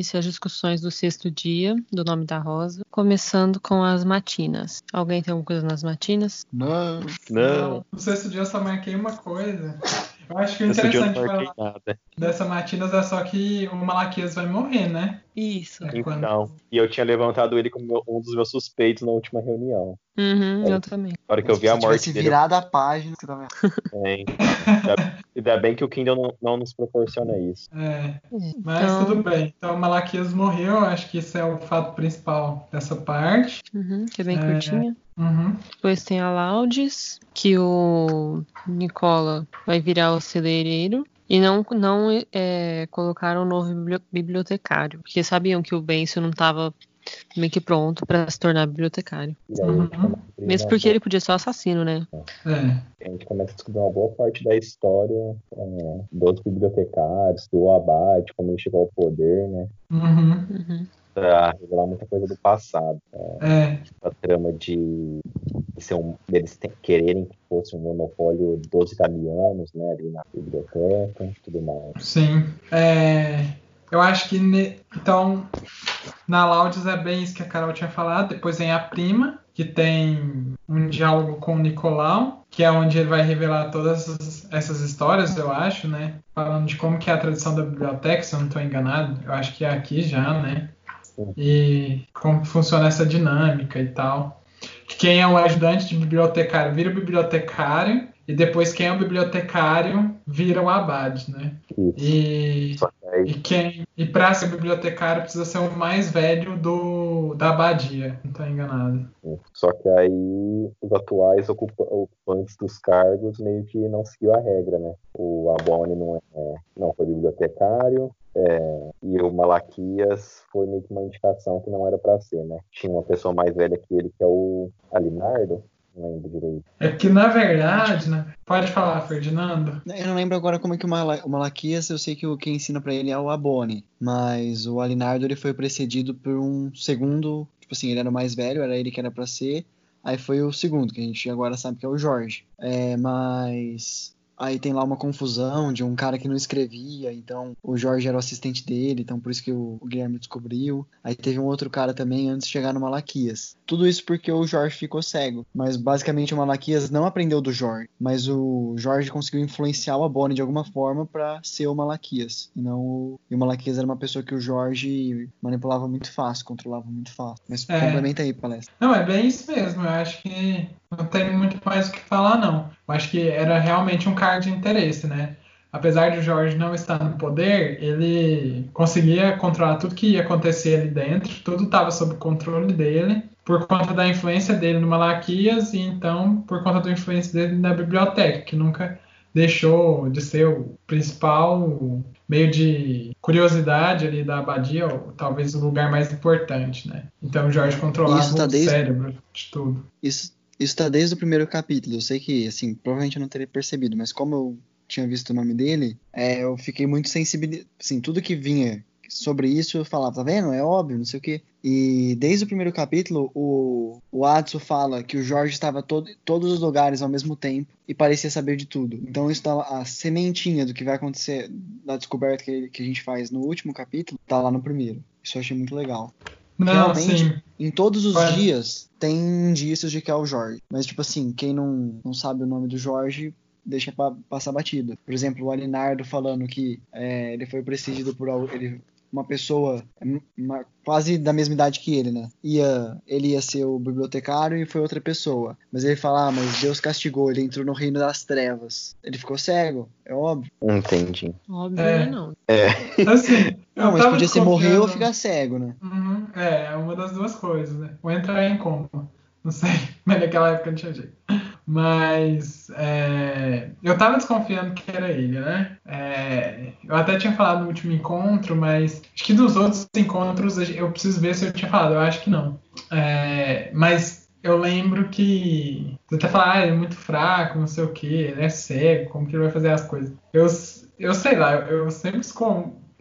Início às discussões do sexto dia do nome da Rosa, começando com as matinas. Alguém tem alguma coisa nas matinas? Não. Não, No sexto dia eu só marquei uma coisa. Eu acho que eu interessante falar nada. dessa Matinas é só que o Malaquias vai morrer, né? Isso. É Então, e eu tinha levantado ele como um dos meus suspeitos na última reunião. Uhum, É. eu também. Na hora que eu vi a morte dele, virado a página. Hein? Ainda- Ainda bem que o Kindle não, não nos proporciona isso. É, mas Então- tudo bem. Então o Malaquias morreu, acho que esse é o fato principal dessa parte. Uhum, que é bem É. curtinha. Uhum. Depois tem a Laudes, que o Nicola vai virar o celeireiro. E não, não é, colocaram um novo bibli- bibliotecário. Porque sabiam que o Bencio não estava meio que pronto para se tornar bibliotecário. Aí Uhum. descobrir Mesmo porque ele podia ser o assassino, né? É. a gente começa a descobrir uma boa parte da história é, dos bibliotecários, do abade, como ele chegou ao poder, né? Uhum. Uhum. Pra revelar muita coisa do passado. É. A trama de, ser um, deles te- quererem que fosse um monopólio dos italianos, né? Ali na biblioteca e tudo mais. Sim. É, eu acho que. ne- Então, na Laudes é bem isso que a Carol tinha falado. Depois vem a prima, que tem um diálogo com o Nicolau, que é onde ele vai revelar todas essas, histórias, eu acho, né? Falando de como que é a tradição da biblioteca, se eu não estou enganado. Eu acho que é aqui já, né? E como funciona essa dinâmica e tal. Que quem é o ajudante de bibliotecário vira o bibliotecário. E depois quem é o bibliotecário vira o abade, né? Isso. E, aí e quem e para ser bibliotecário precisa ser o mais velho do da abadia, não tô enganado. Só que aí os atuais ocupa- ocupantes dos cargos meio que não seguiu a regra, né? O Abone não, é, não foi bibliotecário é, e o Malaquias foi meio que uma indicação que não era pra ser, né? Tinha uma pessoa mais velha que ele, que é o Alinardo, não lembro direito. É que na verdade, né? Pode falar, Ferdinando. Eu não lembro agora como é que o, Mala- o Malaquias, eu sei que o quem ensina pra ele é o Abone, mas o Alinardo ele foi precedido por um segundo, tipo assim, ele era o mais velho, era ele que era pra ser, aí foi o segundo, que a gente agora sabe que é o Jorge. É, mas aí tem lá uma confusão de um cara que não escrevia, então o Jorge era o assistente dele, então por isso que o, o Guilherme descobriu. Aí teve um outro cara também antes de chegar no Malaquias. Tudo isso porque o Jorge ficou cego, mas basicamente o Malaquias não aprendeu do Jorge, mas o Jorge conseguiu influenciar o Abone de alguma forma pra ser o Malaquias, e não o... E o Malaquias era uma pessoa que o Jorge manipulava muito fácil, controlava muito fácil. Mas É. complementa aí, palestra. Não, é bem isso mesmo. Eu acho que não tem muito mais o que falar, não. Eu acho que era realmente um cargo de interesse, né? Apesar de Jorge não estar no poder, ele conseguia controlar tudo que ia acontecer ali dentro, tudo estava sob controle dele, por conta da influência dele no Malaquias e então por conta da influência dele na biblioteca, que nunca deixou de ser o principal meio de curiosidade ali da abadia, ou talvez o lugar mais importante, né? Então Jorge controlava tá o desde- cérebro de tudo. Isso, isso tá desde o primeiro capítulo. Eu sei que, assim, provavelmente eu não teria percebido, mas como eu tinha visto o nome dele, é, eu fiquei muito sensibilizado. Assim, tudo que vinha sobre isso eu falava, tá vendo? É óbvio, não sei o quê. E desde o primeiro capítulo, o, o Adso fala que o Jorge estava em todos os lugares ao mesmo tempo e parecia saber de tudo. Então isso tá, a sementinha do que vai acontecer, da descoberta que, que a gente faz no último capítulo, tá lá no primeiro. Isso eu achei muito legal. Não, Realmente, sim. Em todos os dias tem indícios de que é o Jorge. Mas, tipo assim, quem não, não sabe o nome do Jorge deixa pa- passar batido. Por exemplo, o Alinardo falando que é, ele foi precedido por ele, uma pessoa uma- quase da mesma idade que ele, né? Ia, ele ia ser o bibliotecário e foi outra pessoa. Mas ele fala, ah, mas Deus castigou, ele entrou no reino das trevas. Ele ficou cego, é óbvio. Entendi. Óbvio, É. né, não. Assim, Não, mas podia ser morrer ou ficar cego, né? Uhum, é, é uma das duas coisas, né? Ou entrar em coma. Não sei, mas naquela época não tinha jeito. Mas é, eu tava desconfiando que era ele, né? É, eu até tinha falado no último encontro, mas acho que dos outros encontros eu preciso ver se eu tinha falado. Eu acho que não. É, mas eu lembro que você até fala, ah, ele é muito fraco, não sei o que, ele é cego, como que ele vai fazer as coisas? Eu, eu sei lá, eu sempre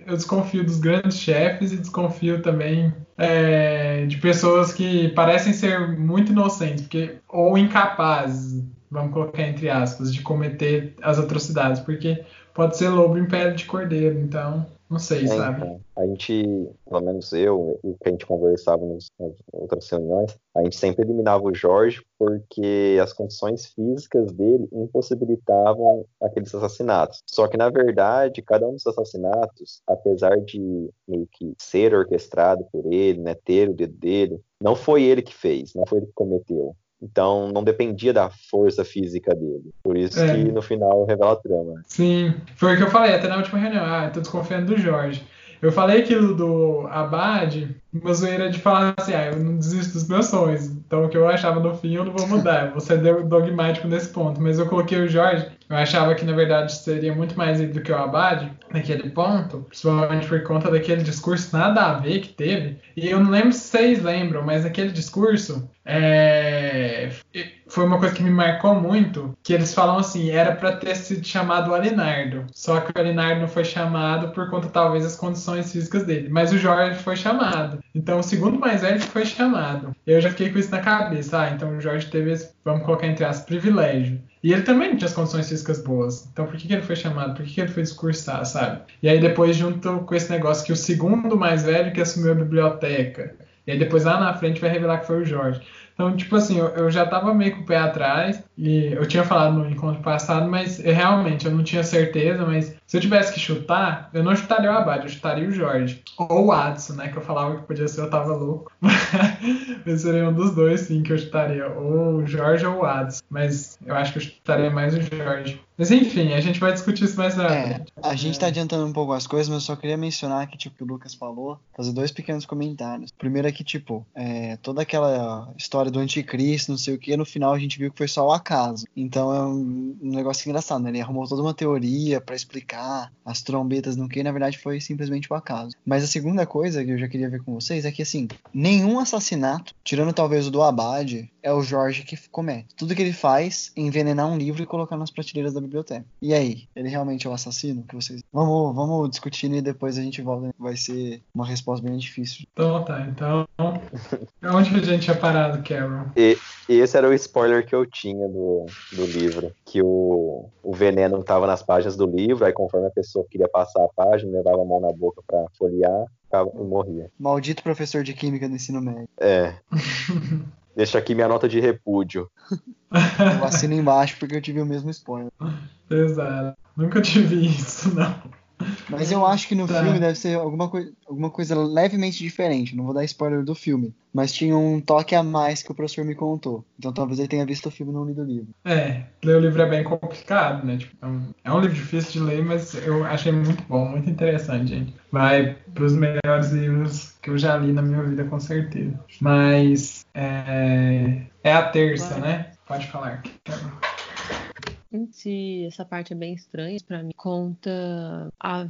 eu desconfio dos grandes chefes e desconfio também é, de pessoas que parecem ser muito inocentes, porque ou incapazes, vamos colocar entre aspas, de cometer as atrocidades, porque pode ser lobo em pele de cordeiro, então não sei, é, sabe? Então, a gente, pelo menos eu, o que a gente conversava nas, nas outras reuniões, a gente sempre eliminava o Jorge porque as condições físicas dele impossibilitavam aqueles assassinatos. Só que, na verdade, cada um dos assassinatos, apesar de meio que ser orquestrado por ele, né, ter o dedo dele, não foi ele que fez, não foi ele que cometeu. Então não dependia da força física dele. Por isso é. que no final revela a trama. Sim, foi o que eu falei até na última reunião. Ah, tô desconfiando do Jorge. Eu falei aquilo do Abad, uma zoeira de falar assim, ah, eu não desisto dos meus sonhos. Então o que eu achava no fim eu não vou mudar. Eu vou ser dogmático nesse ponto. Mas eu coloquei o Jorge, eu achava que na verdade seria muito mais ele do que o Abad naquele ponto, principalmente por conta daquele discurso nada a ver que teve. E eu não lembro se vocês lembram, mas aquele discurso é, foi uma coisa que me marcou muito, que eles falam assim, era para ter sido chamado Alinardo, só que o Alinardo não foi chamado por conta talvez das condições físicas dele, mas o Jorge foi chamado. Então o segundo mais velho foi chamado. Eu já fiquei com isso na cabeça, ah, então o Jorge teve esse, vamos colocar entre as privilégio. E ele também não tinha as condições físicas boas. Então por que, que ele foi chamado? Por que, que ele foi discursar, sabe? E aí depois junto com esse negócio que o segundo mais velho que assumiu a biblioteca. E aí depois lá na frente vai revelar que foi o Jorge. Então, tipo assim, eu, eu, já tava meio com o pé atrás, e eu tinha falado no encontro passado, mas eu, realmente eu não tinha certeza, mas se eu tivesse que chutar, eu não chutaria o Abad, eu chutaria o Jorge. Ou o Adson, né? Que eu falava que podia ser, eu tava louco. mas seria um dos dois, sim, que eu chutaria. Ou o Jorge ou o Adson. Mas eu acho que eu chutaria mais o Jorge. Mas enfim, a gente vai discutir isso mais tarde. É, a gente tá adiantando um pouco as coisas, mas eu só queria mencionar que, tipo, o Lucas falou, fazer dois pequenos comentários. Primeiro é que, tipo, é, toda aquela história do anticristo, não sei o que, no final a gente viu que foi só o acaso. Então é um, negócio engraçado, né? Ele arrumou toda uma teoria para explicar as trombetas no que, na verdade foi simplesmente o acaso. Mas a segunda coisa que eu já queria ver com vocês é que, assim, nenhum assassinato, tirando talvez o do Abade, é o Jorge que comete. Tudo que ele faz é envenenar um livro e colocar nas prateleiras da biblioteca. E aí, ele realmente é o assassino? Que vocês vamos, vamos discutindo e depois a gente volta. Vai ser uma resposta bem difícil. Então tá, então onde a gente tinha parado, Carol? E, esse era o spoiler que eu tinha do, do livro, que o, o veneno estava nas páginas do livro, aí conforme a pessoa queria passar a página, levava a mão na boca para folhear, ficava, e morria. Maldito professor de química no ensino médio. É. Deixa aqui minha nota de repúdio. Eu assino embaixo porque eu tive o mesmo spoiler. Exato. Nunca tive isso, não. Mas eu acho que no tá. filme deve ser alguma, coi alguma coisa levemente diferente. Não vou dar spoiler do filme. Mas tinha um toque a mais que o professor me contou. Então talvez ele tenha visto o filme e não lido o livro. É, ler o livro é bem complicado, né? Tipo, é, um, é um livro difícil de ler, mas eu achei muito bom, muito interessante, gente. Vai pros melhores livros que eu já li na minha vida, com certeza. Mas é, é a terça, né? Pode falar. Em si, essa parte é bem estranha para mim. Conta a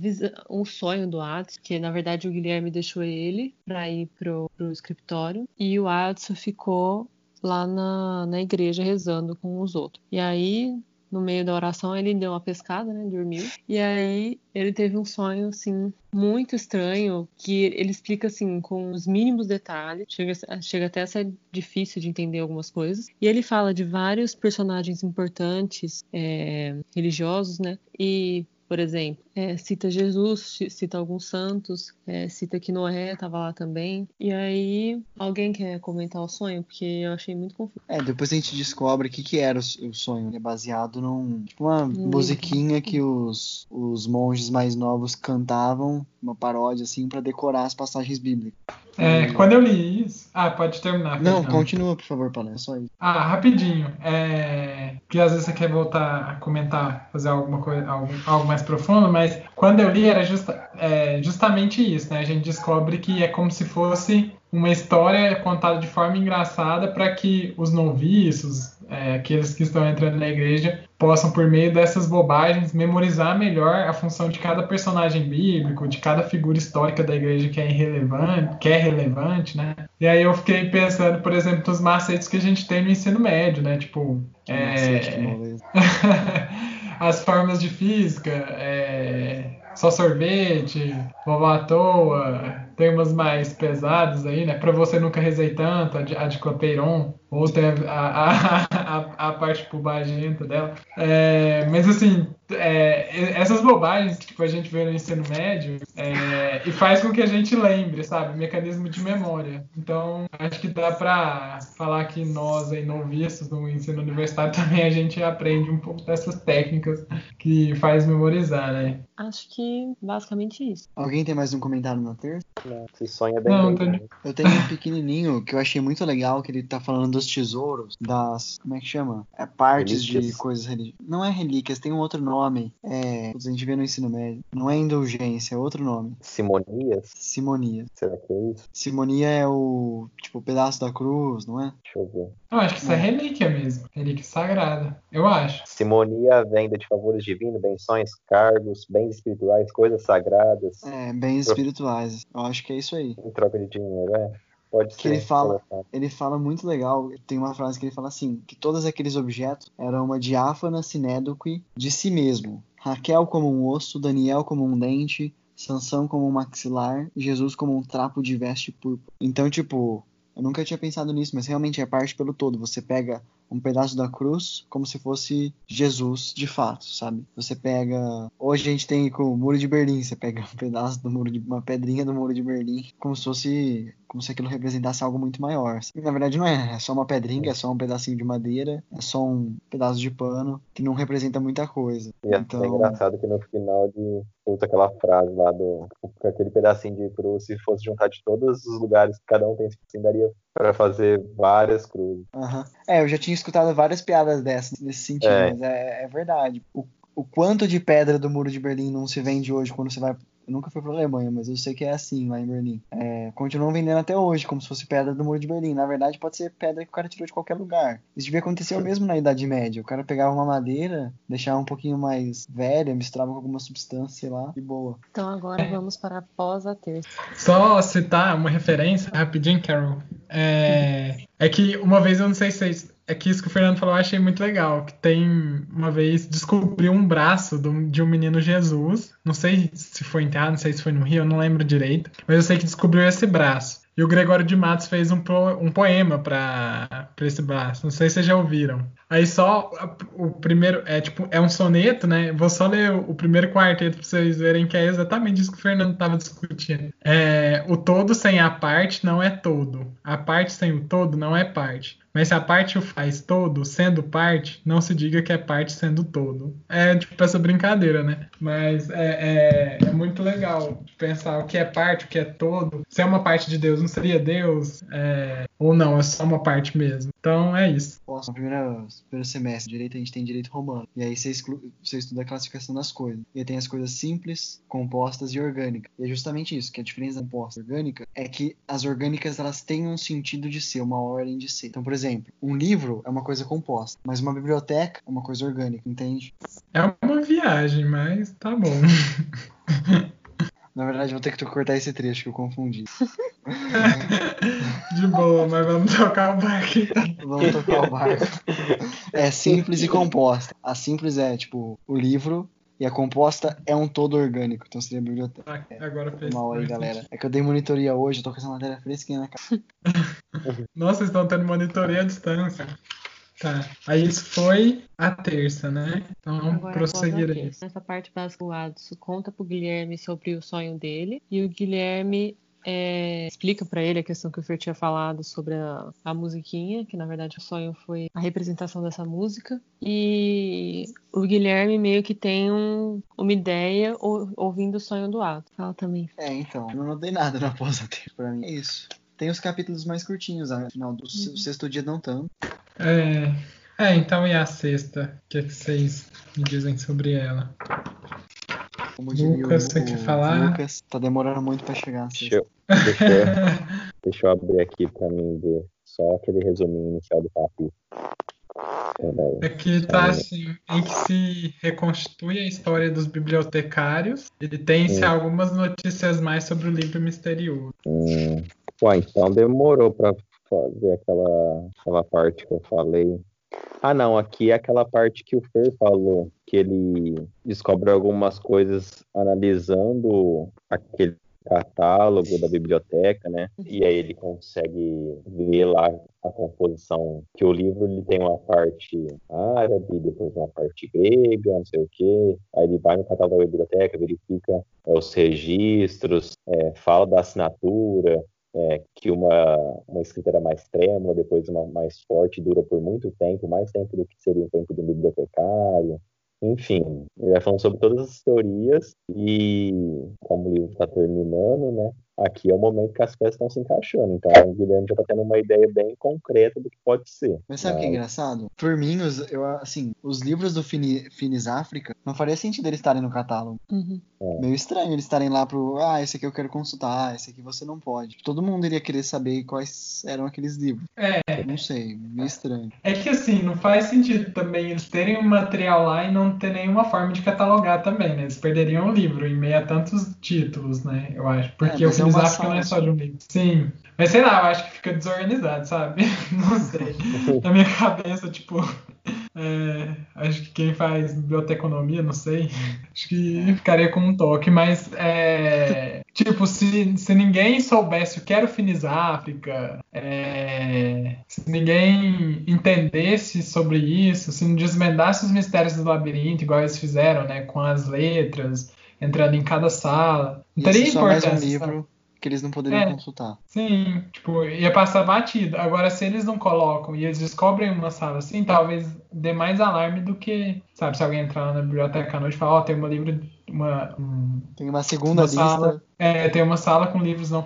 um sonho do Adson, que na verdade o Guilherme deixou ele para ir pro, pro escritório e o Adson ficou lá na, na igreja rezando com os outros. E aí, no meio da oração, ele deu uma pescada, né? Dormiu. E aí ele teve um sonho, assim, muito estranho, que ele explica, assim, com os mínimos detalhes. Chega, chega até a ser difícil de entender algumas coisas. E ele fala de vários personagens importantes, é, religiosos, né? E por exemplo, é, cita Jesus, cita alguns santos, é, cita que Noé estava lá também. E aí, alguém quer comentar o sonho? Porque eu achei muito confuso. É, depois a gente descobre o que, que era o, sonho. É baseado num. Tipo uma musiquinha que os, os monges mais novos cantavam, uma paródia assim, para decorar as passagens bíblicas. É, quando eu li isso. Ah, pode terminar. Não, continua, por favor, Paulo. É só isso. Ah, rapidinho. É... Que às vezes você quer voltar a comentar, fazer alguma coisa, algo, algo mais profundo, mas quando eu li era justa, é, justamente isso, né? A gente descobre que é como se fosse uma história contada de forma engraçada para que os noviços, é, aqueles que estão entrando na igreja possam, por meio dessas bobagens, memorizar melhor a função de cada personagem bíblico, de cada figura histórica da igreja que é irrelevante, que é relevante, né? E aí eu fiquei pensando, por exemplo, nos macetes que a gente tem no ensino médio, né? Tipo, é... as formas de física, é... só sorvete, vovó à toa, tem umas mais pesadas aí, né? Para você nunca rezei tanto, a de, a de Copeiron, ou tem a, a, a, a parte bobagenta dela. É, mas assim, é, essas bobagens que tipo, a gente vê no ensino médio é, e faz com que a gente lembre, sabe? Mecanismo de memória. Então, acho que dá para falar que nós aí noviços no ensino universitário também a gente aprende um pouco dessas técnicas que faz memorizar, né? Acho que basicamente isso. Alguém tem mais um comentário na terça? Não, se sonha bem. Não, bem, né? Eu tenho um pequenininho que eu achei muito legal, que ele tá falando dos tesouros, das. Como é que chama? É partes de Relíquias. coisas religiosas. Não é relíquias, tem um outro nome. É. A gente vê no ensino médio. Não é indulgência, é outro nome. Simonias? Simonia. Será que é isso? Simonia é o. Tipo, o pedaço da cruz, não é? Deixa eu ver. Eu acho que isso é relíquia mesmo. Relíquia sagrada. Eu acho. Simonia, venda de favores divinos, benções, cargos, bens espirituais, coisas sagradas, É, bens espirituais. Eu acho que é isso aí. em troca de dinheiro, é? Pode Que ser. ele fala- colocado. Ele fala muito legal, tem uma frase que ele fala assim, que todos aqueles objetos eram uma diáfana sinédoque de si mesmo. Raquel como um osso, Daniel como um dente, Sansão como um maxilar, Jesus como um trapo de veste púrpura. Então, tipo, eu nunca tinha pensado nisso, mas realmente é parte pelo todo. Você pega um pedaço da cruz como se fosse Jesus de fato, sabe? Você pega. Hoje a gente tem com o Muro de Berlim, você pega um pedaço do muro de. uma pedrinha do Muro de Berlim, como se fosse. como se aquilo representasse algo muito maior. E, na verdade não é, é só uma pedrinha, é só um pedacinho de madeira, é só um pedaço de pano que não representa muita coisa. E é Então- até engraçado que no final de usa aquela frase lá do aquele pedacinho de cruz, se fosse juntar de todos os lugares que cada um tem, assim, daria para fazer várias cruzes. Aham. É, eu já tinha escutado várias piadas dessas nesse sentido, É. mas é, é verdade. O, o quanto de pedra do Muro de Berlim não se vende hoje quando você vai. Eu nunca fui pra Alemanha, mas eu sei que é assim lá em Berlim. É, continuam vendendo até hoje, como se fosse pedra do Muro de Berlim. Na verdade, pode ser pedra que o cara tirou de qualquer lugar. Isso devia acontecer o mesmo na Idade Média. O cara pegava uma madeira, deixava um pouquinho mais velha, misturava com alguma substância, sei lá, e boa. Então agora vamos para após a terça. Só citar uma referência rapidinho, Carol. É, é que uma vez eu não sei se vocês. É que isso que o Fernando falou eu achei muito legal. Que tem uma vez descobriu um braço de um menino Jesus. Não sei se foi enterrado, não sei se foi no Rio, eu não lembro direito. Mas eu sei que descobriu esse braço. E o Gregório de Matos fez um, um poema para esse braço. Não sei se vocês já ouviram. Aí só o primeiro é tipo é um soneto, né? Vou só ler o, o primeiro quarteto para vocês verem que é exatamente isso que o Fernando estava discutindo. É, o todo sem a parte não é todo. A parte sem o todo não é parte. Mas se a parte o faz todo, sendo parte, não se diga que é parte sendo todo. É tipo essa brincadeira, né? Mas é, é, é muito legal pensar o que é parte, o que é todo. Se é uma parte de Deus, não seria Deus? É, ou não, é só uma parte mesmo. Então é isso. Posso, no primeiro, primeiro semestre, direito, a gente tem direito romano. E aí você, exclu, você estuda a classificação das coisas. E aí tem as coisas simples, compostas e orgânicas. E é justamente isso, que a diferença da composta e orgânica é que as orgânicas elas têm um sentido de ser, uma ordem de ser. Então, por exemplo, um livro é uma coisa composta, mas uma biblioteca é uma coisa orgânica, entende? É uma viagem, mas tá bom. Na verdade, vou ter que cortar esse trecho que eu confundi. De boa, mas vamos tocar o barco então. Vamos tocar o barco. É simples e composta. A simples é, tipo, o livro. E a composta é um todo orgânico. Então seria a biblioteca. Ah, Agora fez. Mal aí, galera. É que eu dei monitoria hoje, eu tô com essa matéria fresquinha na cara. Nossa, vocês estão tendo monitoria à distância. Tá. Aí isso foi a terça, né? Então vamos Agora após a prosseguir aí. terça. Nessa parte básica, o Adson conta pro Guilherme sobre o sonho dele. E o Guilherme é, explica pra ele a questão que o Fer tinha falado sobre a, a musiquinha, que na verdade o sonho foi a representação dessa música. E o Guilherme meio que tem um- uma ideia ou- ouvindo o sonho do Adson. Fala também. É, então. Eu não notei nada na pausa tempo pra mim. É isso. Tem os capítulos mais curtinhos, né? Final do se- sexto dia não tanto. É, é, então e a sexta? O que, é que vocês me dizem sobre ela? Como diria Lucas, o, você quer falar? Lucas, tá demorando muito pra chegar. na Deixa eu, deixa, eu, deixa eu abrir aqui pra mim ver só aquele resuminho inicial do capítulo. Aqui tá assim, em que se reconstitui a história dos bibliotecários. Ele tem-se Hum. algumas notícias mais sobre o livro misterioso. Hum. Ué, então demorou pra fazer aquela, aquela parte que eu falei. Ah, não, aqui é aquela parte que o Fer falou, que ele descobre algumas coisas analisando aquele catálogo da biblioteca, né? E aí ele consegue ver lá a composição, que o livro ele tem uma parte árabe, depois uma parte grega, não sei o quê. Aí ele vai no catálogo da biblioteca, verifica é, os registros, é, fala da assinatura, é, que uma, uma escrita era mais trêmula, depois uma mais forte, dura por muito tempo, mais tempo do que seria o tempo de um bibliotecário. Enfim, ele vai falando sobre todas as teorias e como o livro está terminando, né? Aqui é o momento que as peças estão se encaixando. Então o Guilherme já está tendo uma ideia bem concreta do que pode ser. Mas sabe o que é engraçado? Por mim, os, eu, assim, os livros do Fini, Finis África, não faria sentido eles estarem no catálogo. Uhum. Meio estranho eles estarem lá pro. Ah, esse aqui eu quero consultar, ah, esse aqui você não pode. Todo mundo iria querer saber quais eram aqueles livros. É, Não sei, meio estranho. é que assim, não faz sentido também eles terem um material lá e não ter nenhuma forma de catalogar também, né? Eles perderiam o livro em meio a tantos títulos, né? Eu acho. Porque É, o Finis uma África não é só de um livro. Sim. Mas sei lá, eu acho que fica desorganizado, sabe? Não sei. Na minha cabeça, tipo. é, acho que quem faz biblioteconomia, não sei. Acho que ficaria com um toque, mas é, tipo, se, se ninguém soubesse o que era o Finis África, é, se ninguém entendesse sobre isso, se não desvendasse os mistérios do labirinto, igual eles fizeram, né? Com as letras, entrando em cada sala. Não Ia teria ser só mais um importância. sabe? livro que eles não poderiam É. consultar. Sim, tipo, ia passar batido. Agora, se eles não colocam e eles descobrem uma sala assim, talvez dê mais alarme do que, sabe, se alguém entrar lá na biblioteca à noite e falar, ó, tem uma livro, uma, um- Tem uma segunda uma lista. sala, é, tem uma sala com livros não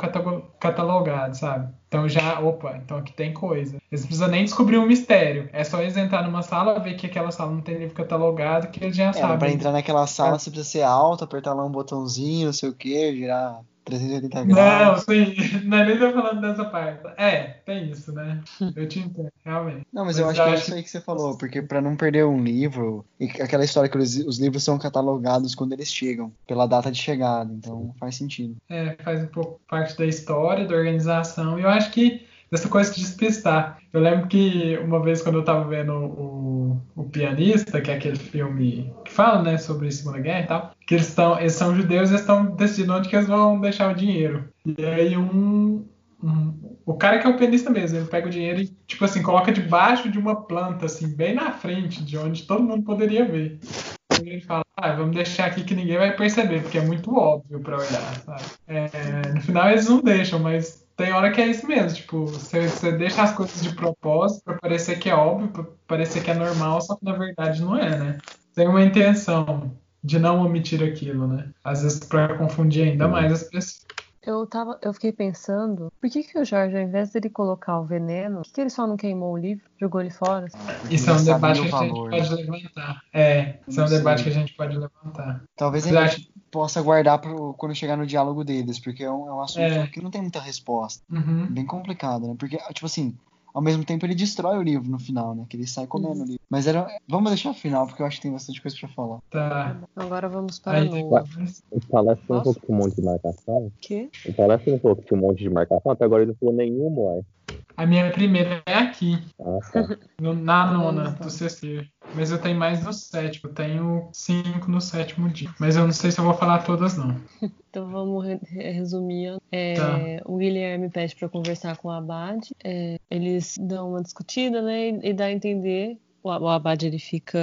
catalogados, sabe? Então já, opa, então aqui tem coisa. Eles não precisam nem descobrir um mistério. É só eles entrar numa sala, ver que aquela sala não tem livro catalogado, que eles já É, mas pra sabem. entrar naquela sala É. você precisa ser alto, apertar lá um botãozinho, não sei o que, girar 380 Não, graus. sim, não é nem tô falando dessa parte. É, tem isso, né? Eu te entendo, realmente. Não, mas, Mas eu acho eu que é isso aí que você falou, porque pra não perder um livro, e aquela história que os, os livros são catalogados quando eles chegam, pela data de chegada, então faz sentido. É, faz um pouco parte da história, da organização, e eu acho que dessa coisa de despistar. Eu lembro que uma vez quando eu tava vendo o, o Pianista, que é aquele filme que fala, né, sobre a Segunda Guerra e tal, que eles, estão, eles são judeus e estão decidindo onde que eles vão deixar o dinheiro. E aí um, um- o cara que é o pianista mesmo, ele pega o dinheiro e, tipo assim, coloca debaixo de uma planta, assim, bem na frente, de onde todo mundo poderia ver. E fala, ah, vamos deixar aqui que ninguém vai perceber, porque é muito óbvio pra olhar, sabe? É, no final eles não deixam, mas tem hora que é isso mesmo, tipo, você, você deixa as coisas de propósito pra parecer que é óbvio, pra parecer que é normal, só que na verdade não é, né? Tem uma intenção de não omitir aquilo, né? Às vezes pra confundir ainda mais as pessoas. Eu, tava, eu fiquei pensando, por que, que o Jorge, ao invés dele colocar o veneno, por que, que ele só não queimou o livro, jogou ele fora? Isso é um debate que o a gente valor, pode levantar. É, isso é um debate que a gente pode levantar. Talvez gente acha- possa guardar pro, quando chegar no diálogo deles, porque é um, é um assunto É. que não tem muita resposta. Uhum. Bem complicado, né? Porque, tipo assim, ao mesmo tempo ele destrói o livro no final, né? Que ele sai comendo o livro. Mas era. Vamos deixar o final, porque eu acho que tem bastante coisa pra falar. Tá. Agora vamos para Aí. O palestra não Nossa. falou que tinha um monte de marcação. Que? O palestra não falou que tinha um monte de marcação, até agora ele não falou nenhuma, uai. A minha primeira é aqui, Ah, tá. no- na nona Nossa. do sexto. Mas eu tenho mais no sétimo. Eu tenho cinco no sétimo dia. Mas eu não sei se eu vou falar todas, não. Então vamos re- re- resumir. É, Tá. O Guilherme pede para conversar com o Abad. É, eles dão uma discutida, né? E, e dá a entender. O, o Abad ele fica.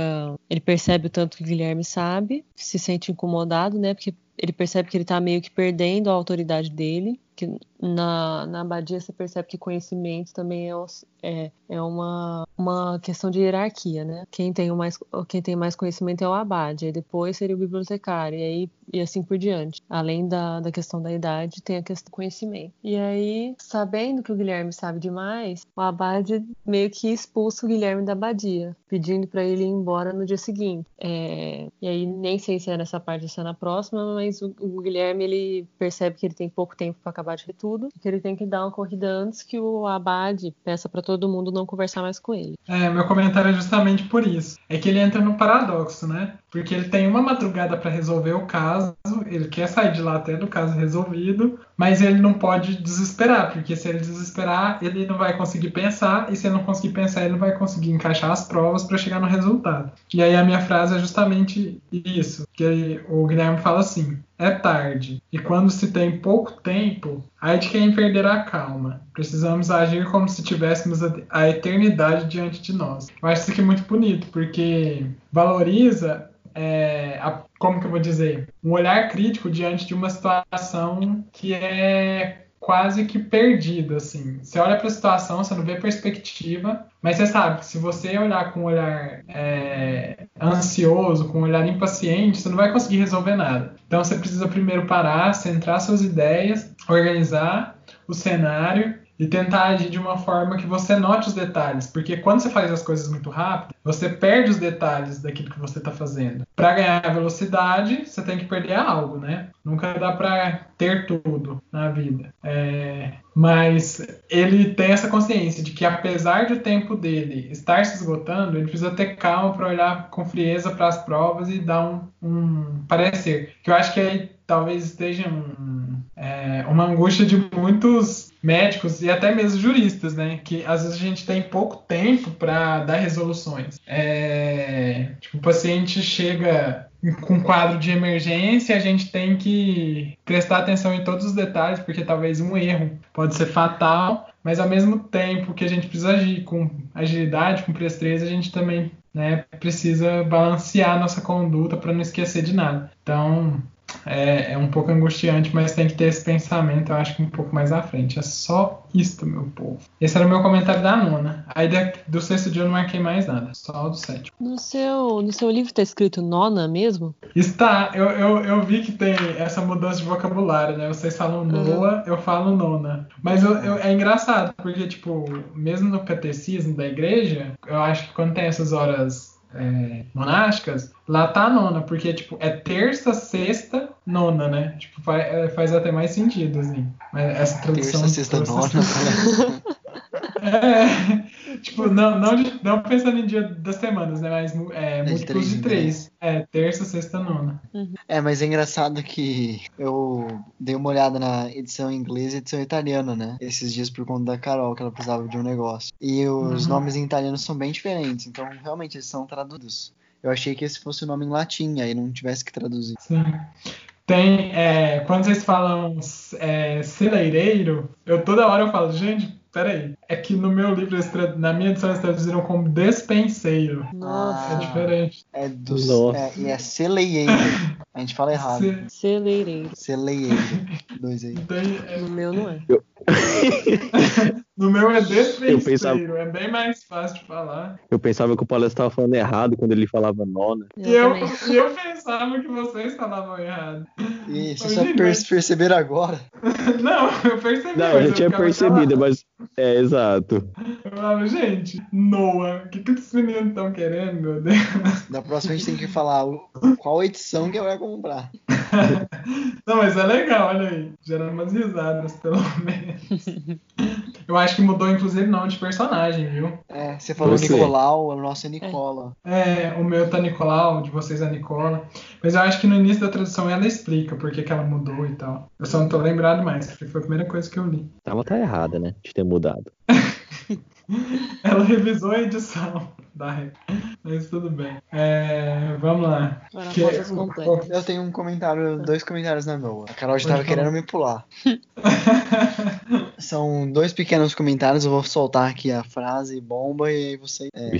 Ele percebe o tanto que o Guilherme sabe, se sente incomodado, né? Porque ele percebe que ele tá meio que perdendo a autoridade dele. Que na, na abadia você percebe que conhecimento também é, é, é uma, uma questão de hierarquia, né? Quem tem, o mais, quem tem mais conhecimento é o abade, aí depois seria o bibliotecário, e, aí, e assim por diante. Além da, da questão da idade, tem a questão do conhecimento. E aí, sabendo que o Guilherme sabe demais, o abade meio que expulsa o Guilherme da abadia, pedindo para ele ir embora no dia seguinte. É, e aí, nem sei se é nessa parte ou se é na próxima, mas o, o Guilherme ele percebe que ele tem pouco tempo para acabar Abade de tudo, que ele tem que dar uma corrida antes que o Abade peça para todo mundo não conversar mais com ele. É, meu comentário é justamente por isso. É que ele entra no paradoxo, né? Porque ele tem uma madrugada para resolver o caso, ele quer sair de lá até do caso resolvido, mas ele não pode desesperar, porque se ele desesperar, ele não vai conseguir pensar, e se ele não conseguir pensar, ele não vai conseguir encaixar as provas para chegar no resultado. E aí a minha frase é justamente isso, que o Guilherme fala assim: é tarde, e quando se tem pouco tempo, aí de quem perder a calma. Precisamos agir como se tivéssemos a eternidade diante de nós. Eu acho isso aqui muito bonito, porque valoriza é, a, como que eu vou dizer, um olhar crítico diante de uma situação que é quase que perdida, assim. Você olha para a situação, você não vê perspectiva, mas você sabe que se você olhar com um olhar é, ansioso, com um olhar impaciente, você não vai conseguir resolver nada. Então você precisa primeiro parar, centrar suas ideias, organizar o cenário e tentar agir de uma forma que você note os detalhes, porque quando você faz as coisas muito rápido, você perde os detalhes daquilo que você está fazendo. Para ganhar velocidade, você tem que perder algo, né? Nunca dá para ter tudo na vida. É... Mas ele tem essa consciência de que, apesar do tempo dele estar se esgotando, ele precisa ter calma para olhar com frieza para as provas e dar um, um parecer. Que eu acho que aí talvez esteja um, é, uma angústia de muitos médicos e até mesmo juristas, né? Que às vezes a gente tem pouco tempo para dar resoluções. É, tipo, o paciente chega com quadro de emergência, a gente tem que prestar atenção em todos os detalhes, porque talvez um erro pode ser fatal, mas ao mesmo tempo que a gente precisa agir com agilidade, com presteza, a gente também né, precisa balancear nossa conduta para não esquecer de nada. Então, é, é, um pouco angustiante, mas tem que ter esse pensamento, eu acho que um pouco mais à frente. É só isto, meu povo. Esse era o meu comentário da nona. Aí do sexto dia eu não marquei mais nada, só o do sétimo. No seu, no seu livro está escrito nona mesmo? Está, eu, eu, eu vi que tem essa mudança de vocabulário, né? Vocês falam noa, eu falo nona. Mas eu, eu, é engraçado, porque, tipo, mesmo no catecismo da igreja, eu acho que quando tem essas horas é, monásticas, lá tá a nona, porque tipo, é terça, sexta, nona, né? Tipo, faz, é, faz até mais sentido, assim. Mas essa tradução. Terça, sexta, nona. é, tipo, não, não, não pensando em dia das semanas, né? Mas é, é múltiplos de três. É, terça, sexta, nona. Uhum. É, mas é engraçado que eu dei uma olhada na edição inglesa e edição italiana, né? Esses dias por conta da Carol, que ela precisava de um negócio. E os uhum. nomes em italiano são bem diferentes, então realmente eles são traduzidos. Eu achei que esse fosse o nome em latim, aí não tivesse que traduzir. Sim. Tem, é, quando vocês falam é, celeireiro, eu toda hora eu falo, gente, peraí, é que no meu livro, na minha edição, eles traduziram como despenseiro. Nossa. É diferente. É do. É, e é celeieiro. A gente fala errado. Ce... Celeireiro. Celeieiro. Dois aí. Então, é... No meu não é. Eu... no meu é despenseiro. Pensava... É bem mais fácil de falar. Eu pensava que o Paulo estava falando errado quando ele falava nona. E eu, eu, eu pensava que vocês falavam errado. E vocês só per perceberam agora? não, eu percebi. Não, eu já tinha percebido, mas. É, exato. Eu falava, gente, Noah, o que, que esses meninos estão querendo, meu Deus? Da próxima a gente tem que falar qual edição que vai comprar. Não, mas é legal, olha aí. Gerando umas risadas, pelo menos. Eu acho que mudou, inclusive, nome de personagem, viu? É, você falou você. Nicolau, o nosso é Nicola. É, o meu tá Nicolau, de vocês é Nicola. Mas eu acho que no início da tradução ela explica por que, que ela mudou e tal. Eu só não tô lembrado mais, porque foi a primeira coisa que eu li. Tava tá errada, né? De ter mudado. ela revisou a edição da Mas tudo bem. É, vamos lá. Que, eu tenho um comentário, dois comentários na Noa. A Carol já estava querendo me pular. São dois pequenos comentários, eu vou soltar aqui a frase bomba e aí você. É,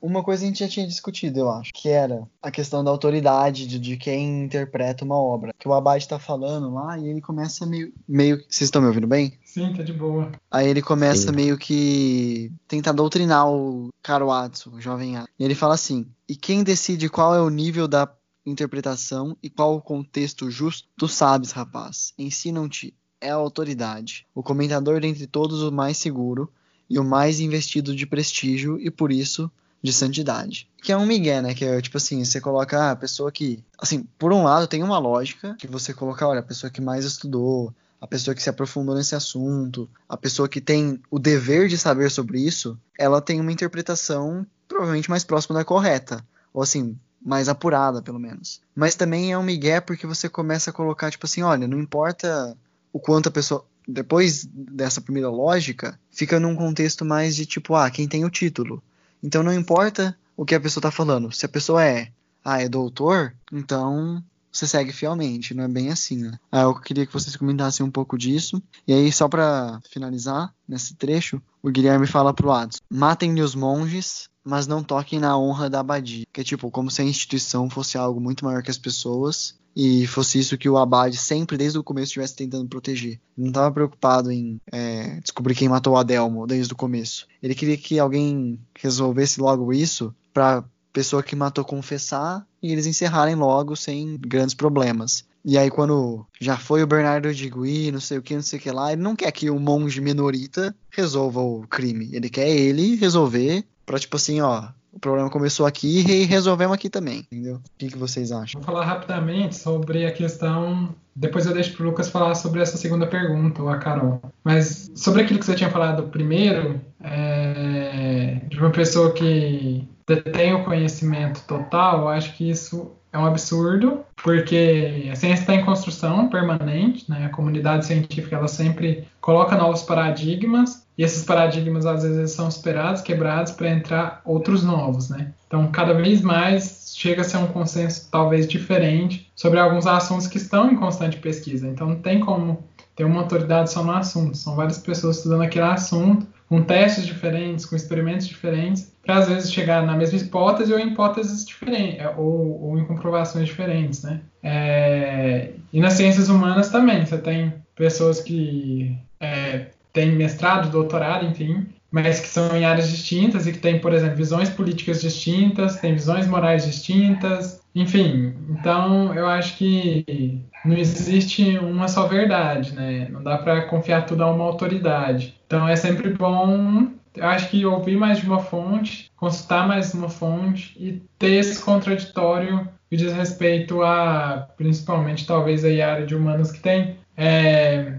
uma coisa a gente já tinha discutido, eu acho, que era a questão da autoridade de, de quem interpreta uma obra. Que o Abad está falando lá e ele começa meio. meio vocês estão me ouvindo bem? Sim, tá de boa. Aí ele começa Sim. meio que tentar doutrinar o Karuatsu, o jovem A. E ele fala assim: e quem decide qual é o nível da interpretação e qual o contexto justo? Tu sabes, rapaz. Ensinam-te. É a autoridade. O comentador dentre todos o mais seguro e o mais investido de prestígio, e por isso de santidade. Que é um migué, né? Que é tipo assim, você coloca a pessoa que. Assim, por um lado tem uma lógica que você coloca, olha, a pessoa que mais estudou, a pessoa que se aprofundou nesse assunto, a pessoa que tem o dever de saber sobre isso, ela tem uma interpretação provavelmente mais próxima da correta. Ou assim, mais apurada, pelo menos. Mas também é um migué porque você começa a colocar, tipo assim, olha, não importa o quanto a pessoa. Depois dessa primeira lógica, fica num contexto mais de tipo, ah, quem tem o título. Então não importa o que a pessoa está falando. Se a pessoa é, ah, é doutor, então você segue fielmente, não é bem assim, né? Ah, eu queria que vocês comentassem um pouco disso. E aí, só para finalizar nesse trecho, o Guilherme fala pro Adson: matem-lhe os monges, mas não toquem na honra da abadia. Que é tipo, como se a instituição fosse algo muito maior que as pessoas e fosse isso que o Abade sempre, desde o começo, estivesse tentando proteger. Não estava preocupado em é, descobrir quem matou o Adelmo desde o começo. Ele queria que alguém resolvesse logo isso para pessoa que matou confessar e eles encerrarem logo sem grandes problemas. E aí, quando já foi o Bernardo de Gui, não sei o que, não sei o que lá, ele não quer que o monge menorita resolva o crime. Ele quer ele resolver pra, tipo assim, ó, o problema começou aqui e resolvemos aqui também, entendeu? O que, que vocês acham? Vou falar rapidamente sobre a questão. Depois eu deixo pro Lucas falar sobre essa segunda pergunta, ou a Carol. Mas sobre aquilo que você tinha falado primeiro, é... de uma pessoa que detém o conhecimento total, eu acho que isso é um absurdo, porque a ciência está em construção permanente, né? A comunidade científica ela sempre coloca novos paradigmas e esses paradigmas às vezes são superados, quebrados para entrar outros novos, né? Então, cada vez mais chega a ser um consenso talvez diferente sobre alguns assuntos que estão em constante pesquisa. Então, não tem como ter uma autoridade só no assunto. São várias pessoas estudando aquele assunto, com testes diferentes, com experimentos diferentes, para às vezes chegar na mesma hipótese ou em hipóteses diferentes, é, ou, ou em comprovações diferentes, né? É, e nas ciências humanas também, você tem pessoas que é, têm mestrado, doutorado, enfim, mas que são em áreas distintas e que têm, por exemplo, visões políticas distintas, têm visões morais distintas, enfim. Então, eu acho que não existe uma só verdade, né? Não dá para confiar tudo a uma autoridade. Então, é sempre bom eu acho que ouvir mais de uma fonte, consultar mais de uma fonte e ter esse contraditório que diz respeito a, principalmente, talvez, a área de humanos que tem é,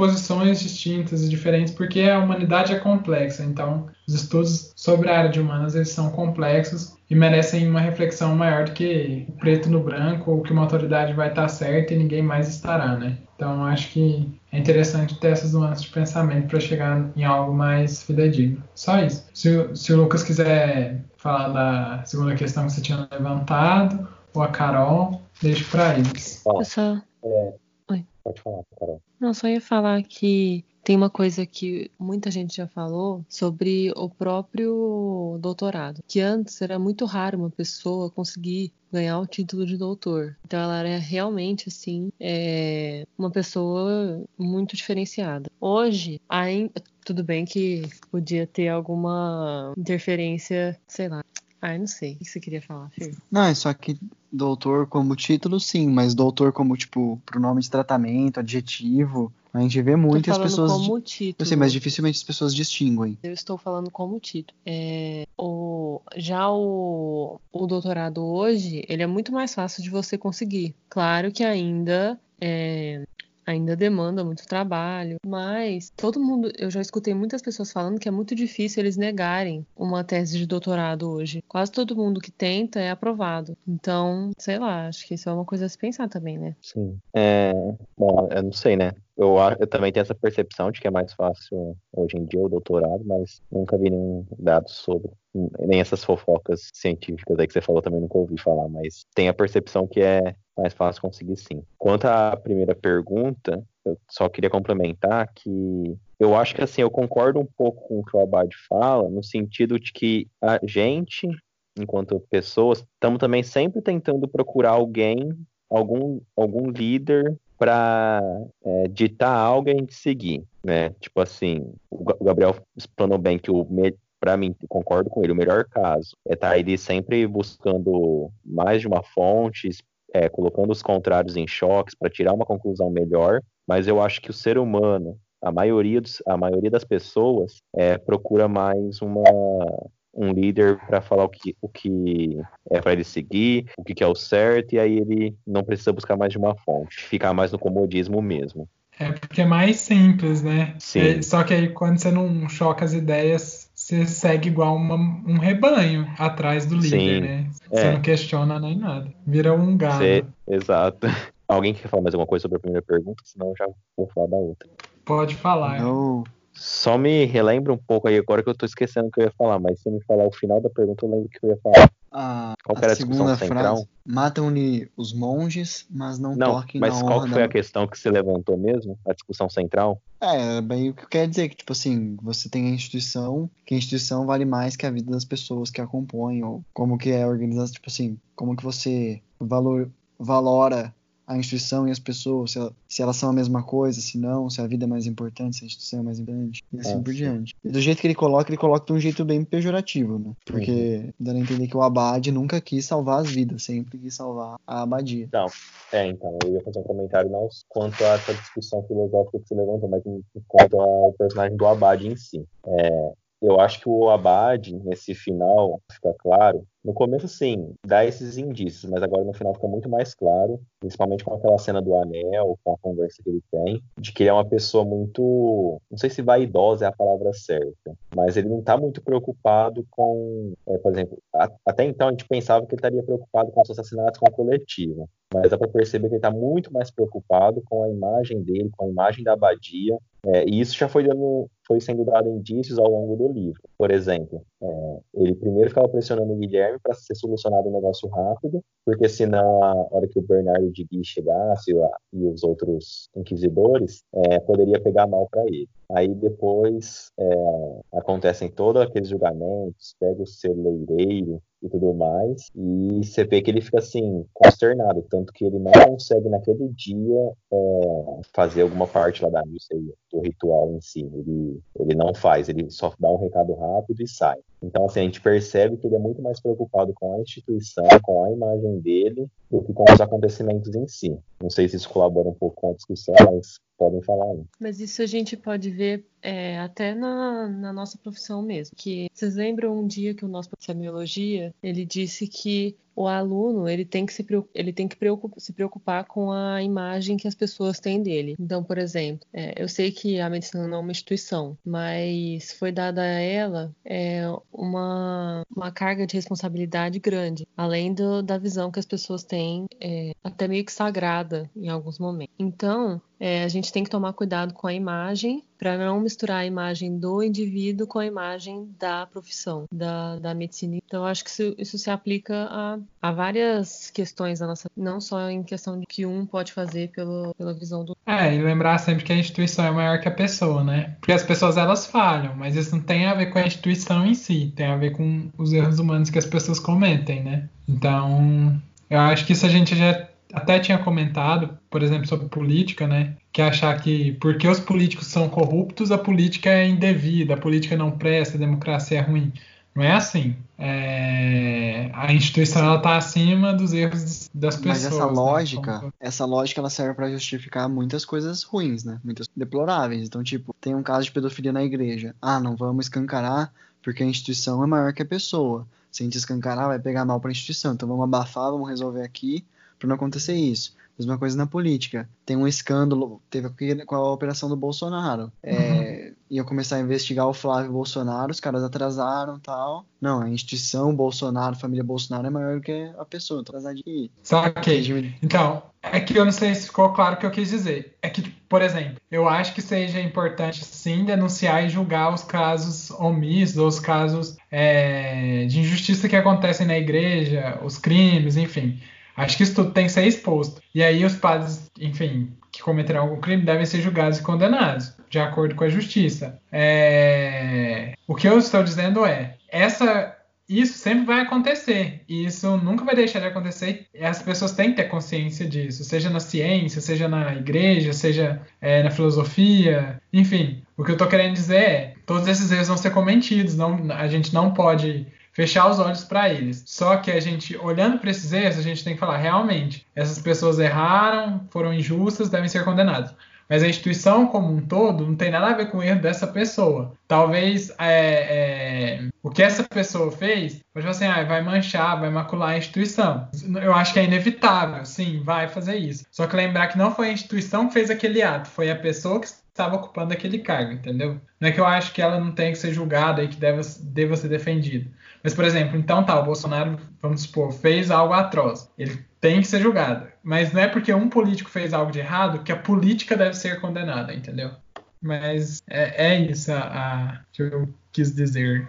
posições distintas e diferentes, porque a humanidade é complexa. Então, os estudos sobre a área de humanas eles são complexos e merecem uma reflexão maior do que o preto no branco ou que uma autoridade vai estar certa e ninguém mais estará, né? Então, acho que é interessante ter essas nuances de pensamento para chegar em algo mais fidedigno. Só isso. Se, se, o Lucas quiser falar da segunda questão que você tinha levantado, ou a Carol, deixo para eles. Eu só... É, Oi. Pode falar, Carol. Não, só ia falar que tem uma coisa que muita gente já falou sobre o próprio doutorado, que antes era muito raro uma pessoa conseguir ganhar o título de doutor. Então ela era realmente assim é, uma pessoa muito diferenciada. Hoje, ainda tudo bem que podia ter alguma interferência, sei lá. Ah, não sei. O que você queria falar, Fir? Não, é só que doutor como título, sim, mas doutor como, tipo, pronome de tratamento, adjetivo, a gente vê muitas pessoas. Como título. Eu sei, mas dificilmente as pessoas distinguem. Eu estou falando como título. É, o, já o, o doutorado hoje, ele é muito mais fácil de você conseguir. Claro que ainda é, ainda demanda muito trabalho, mas todo mundo, eu já escutei muitas pessoas falando que é muito difícil eles negarem uma tese de doutorado hoje. Quase todo mundo que tenta é aprovado. Então, sei lá, acho que isso é uma coisa a se pensar também, né? Sim. É, bom, eu não sei, né? Eu, eu também tenho essa percepção de que é mais fácil hoje em dia o doutorado, mas nunca vi nenhum dado sobre. Nem essas fofocas científicas aí que você falou também nunca ouvi falar, mas tem a percepção que é mais fácil conseguir sim. Quanto à primeira pergunta, eu só queria complementar que eu acho que assim, eu concordo um pouco com o que o Abad fala, no sentido de que a gente, enquanto pessoas, estamos também sempre tentando procurar alguém, algum, algum líder para é, ditar algo e a gente seguir, né? Tipo assim, o Gabriel explanou bem que o para mim, concordo com ele, o melhor caso é estar tá ele sempre buscando mais de uma fonte, é, colocando os contrários em choques para tirar uma conclusão melhor, mas eu acho que o ser humano, a maioria, dos, a maioria das pessoas, é, procura mais uma um líder para falar o que, o que é para ele seguir, o que, que é o certo, e aí ele não precisa buscar mais de uma fonte, ficar mais no comodismo mesmo. É porque é mais simples, né? Sim. É, só que aí quando você não choca as ideias, você segue igual uma, um rebanho atrás do líder, Sim. né? Você É. não questiona nem nada. Vira um gado. Você- exato. Alguém quer falar mais alguma coisa sobre a primeira pergunta? Senão eu já vou falar da outra. Pode falar. Eu, Só me relembra um pouco aí, agora que eu tô esquecendo o que eu ia falar, mas se me falar o final da pergunta, eu lembro o que eu ia falar. a, Qual que a era a segunda central? frase. Matam-lhe os monges, mas não, Não, toquem mas na qual honra que foi da... a questão que você levantou mesmo? A discussão central? É, é bem o que quer dizer que, tipo assim, você tem a instituição, que a instituição vale mais que a vida das pessoas que a compõem, ou como que é organizado, tipo assim, como que você valor, valora a instituição e as pessoas, se, ela- se elas são a mesma coisa, se não, se a vida é mais importante, se a instituição é mais importante, e assim Ah, por sim. diante. E do jeito que ele coloca, ele coloca de um jeito bem pejorativo, né? Porque dá a entender que o abade nunca quis salvar as vidas, sempre quis salvar a abadia. É, então, eu ia fazer um comentário não quanto a essa discussão filosófica que você levantou, mas quanto ao personagem do Abade em si. É, eu acho que o Abade, nesse final, fica claro. No começo, sim, dá esses indícios, mas agora no final fica muito mais claro, principalmente com aquela cena do anel, com a conversa que ele tem, de que ele é uma pessoa muito. Não sei se vaidosa é a palavra certa, mas ele não está muito preocupado com. é, por exemplo, a- até então a gente pensava que ele estaria preocupado com os assassinatos com o coletivo mas dá para perceber que ele está muito mais preocupado com a imagem dele, com a imagem da abadia, é, e isso já foi, dando, foi sendo dado indícios ao longo do livro. Por exemplo, é, ele primeiro ficava pressionando o Guilherme para ser solucionado um negócio rápido, porque senão, a hora que o Bernardo de Gui chegasse a- e os outros inquisidores, é, poderia pegar mal para ele. Aí depois é, acontecem todos aqueles julgamentos, pega o celeireiro e tudo mais, e você vê que ele fica assim, consternado, tanto que ele não consegue naquele dia é, fazer alguma parte lá da missa do ritual em si. Ele, ele não faz, ele só dá um recado rápido e sai. Então, assim, a gente percebe que ele é muito mais preocupado com a instituição, com a imagem dele, do que com os acontecimentos em si. Não sei se isso colabora um pouco com a discussão, mas podem falar aí. Mas isso a gente pode ver é, até na, na nossa profissão mesmo. Que vocês lembram um dia que o nosso professor de semiologia ele disse que o aluno ele tem que, se, ele tem que preocup- se preocupar com a imagem que as pessoas têm dele. Então, por exemplo, é, eu sei que a medicina não é uma instituição, mas foi dada a ela é, uma, uma carga de responsabilidade grande, além do- da visão que as pessoas têm, é, até meio que sagrada em alguns momentos. Então, é, a gente tem que tomar cuidado com a imagem para não misturar a imagem do indivíduo com a imagem da profissão, da, da medicina. Então, acho que isso, isso se aplica a, a várias questões da nossa, não só em questão de que um pode fazer pelo, pela visão do É, e lembrar sempre que a instituição é maior que a pessoa, né? Porque as pessoas elas falham, mas isso não tem a ver com a instituição em si, tem a ver com os erros humanos que as pessoas cometem, né? Então, eu acho que isso a gente já até tinha comentado, por exemplo, sobre política, né? Que é achar que porque os políticos são corruptos, a política é indevida, a política não presta, a democracia é ruim. Não é assim. É, A instituição ela tá acima dos erros das pessoas. Mas essa né? lógica, Como- essa lógica ela serve pra justificar muitas coisas ruins, né? Muitas deploráveis. Então, tipo, tem um caso de pedofilia na igreja. Ah, não vamos escancarar porque a instituição é maior que a pessoa. Se a gente escancarar, vai pegar mal pra instituição. Então vamos abafar, vamos resolver aqui pra não acontecer isso. Mesma coisa na política. Tem um escândalo, teve com a operação do Bolsonaro. É, Ia começar a investigar o Flávio Bolsonaro, os caras atrasaram e tal. Não, a instituição Bolsonaro, família Bolsonaro é maior que a pessoa. Então, atrasar de Saquei. regime Então, é que eu não sei se ficou claro o que eu quis dizer. É que, por exemplo, eu acho que seja importante sim denunciar e julgar os casos omissos, os casos é, de injustiça que acontecem na igreja, os crimes, enfim. Acho que isso tudo tem que ser exposto. E aí os padres, enfim, que cometeram algum crime devem ser julgados e condenados, de acordo com a justiça. É, O que eu estou dizendo é, essa isso sempre vai acontecer. E isso nunca vai deixar de acontecer. E as pessoas têm que ter consciência disso, seja na ciência, seja na igreja, seja é, na filosofia, enfim. O que eu estou querendo dizer é, todos esses erros vão ser cometidos. Não, a gente não pode fechar os olhos para eles. Só que a gente, olhando para esses erros, a gente tem que falar, realmente, essas pessoas erraram, foram injustas, devem ser condenadas. Mas a instituição como um todo não tem nada a ver com o erro dessa pessoa. Talvez é, é, o que essa pessoa fez, pode assim, ah, vai manchar, vai macular a instituição. Eu acho que é inevitável, sim, vai fazer isso. Só que lembrar que não foi a instituição que fez aquele ato, foi a pessoa que estava ocupando aquele cargo, entendeu? Não é que eu acho que ela não tem que ser julgada e que deva, deva ser defendida. Mas, por exemplo, então tá, o Bolsonaro, vamos supor, fez algo atroz. Ele tem que ser julgado. Mas não é porque um político fez algo de errado que a política deve ser condenada, entendeu? Mas é, é isso a, a, que eu quis dizer.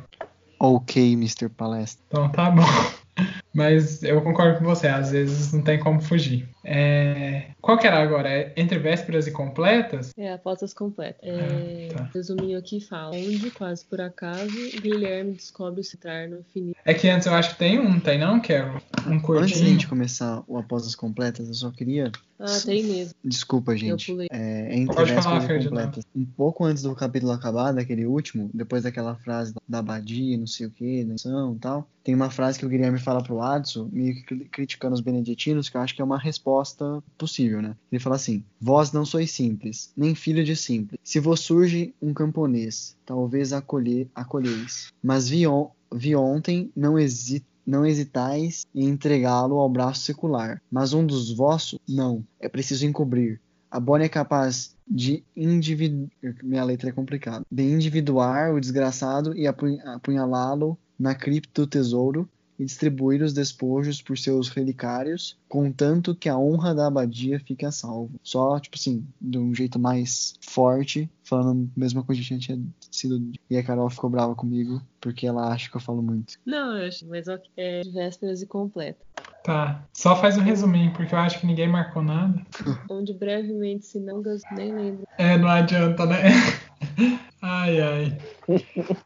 Ok, Mr. Palestra. Então tá bom. Mas eu concordo com você, às vezes não tem como fugir. É... Qual que era agora? É entre vésperas e completas? É, apostas completas. É... Ah, tá. Resuminho aqui fala. Onde, quase por acaso, Guilherme descobre o citar no infinito. É que antes eu acho que tem um, tem não, Carol? Um curtinho. Antes de a gente começar o apostas completas, eu só queria... Ah, tem mesmo. Desculpa, gente. Eu pulei. É, entre Pode vésperas falar, e completas. Um pouco antes do capítulo acabar, daquele último, depois daquela frase da abadia, não sei o que, da e tal, tem uma frase que o Guilherme fala pro Adson, meio que criticando os beneditinos, que eu acho que é uma resposta possível, né? Ele fala assim: Vós não sois simples, nem filho de simples. Se vos surge um camponês, talvez acolher, acolheis. Mas vi, on, vi ontem, não hesite não hesitais em entregá-lo ao braço secular, mas um dos vossos, não, é preciso encobrir. A Bonnie é capaz de individuar, minha letra é complicada, de individuar o desgraçado e apunhalá-lo na cripto tesouro e distribuir os despojos por seus relicários, contanto que a honra da abadia fique a salvo. Só, tipo assim, de um jeito mais forte, falando a mesma coisa que a gente tinha sido. E a Carol ficou brava comigo, porque ela acha que eu falo muito. Não, eu acho, mas é vésperas e completa. Tá. Só faz um resuminho, porque eu acho que ninguém marcou nada. Onde brevemente, se não, nem lembro. É, não adianta, né? Ai, ai.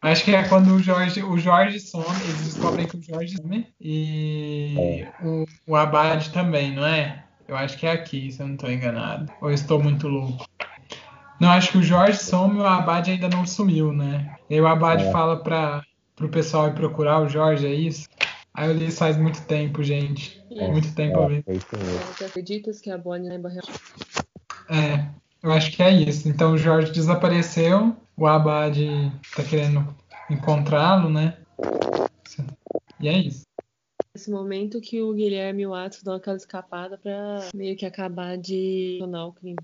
Acho que é quando o Jorge, o Jorge some, eles descobrem que o Jorge some e É. o, o Abad também, não é? Eu acho que é aqui, se eu não estou enganado. Ou eu estou muito louco. Não, acho que o Jorge some e o Abad ainda não sumiu, né? E aí o Abad É. fala para pro pessoal ir procurar o Jorge, é isso? Aí eu li isso faz muito tempo, gente. É. Muito tempo eu li. É isso mesmo. Você acreditas que a Bonnie lembra realmente? É, eu acho que é isso. Então o Jorge desapareceu, o Abad tá querendo encontrá-lo, né? E é isso. Nesse momento que o Guilherme e o Atos dão aquela escapada pra meio que acabar de tornar o crime.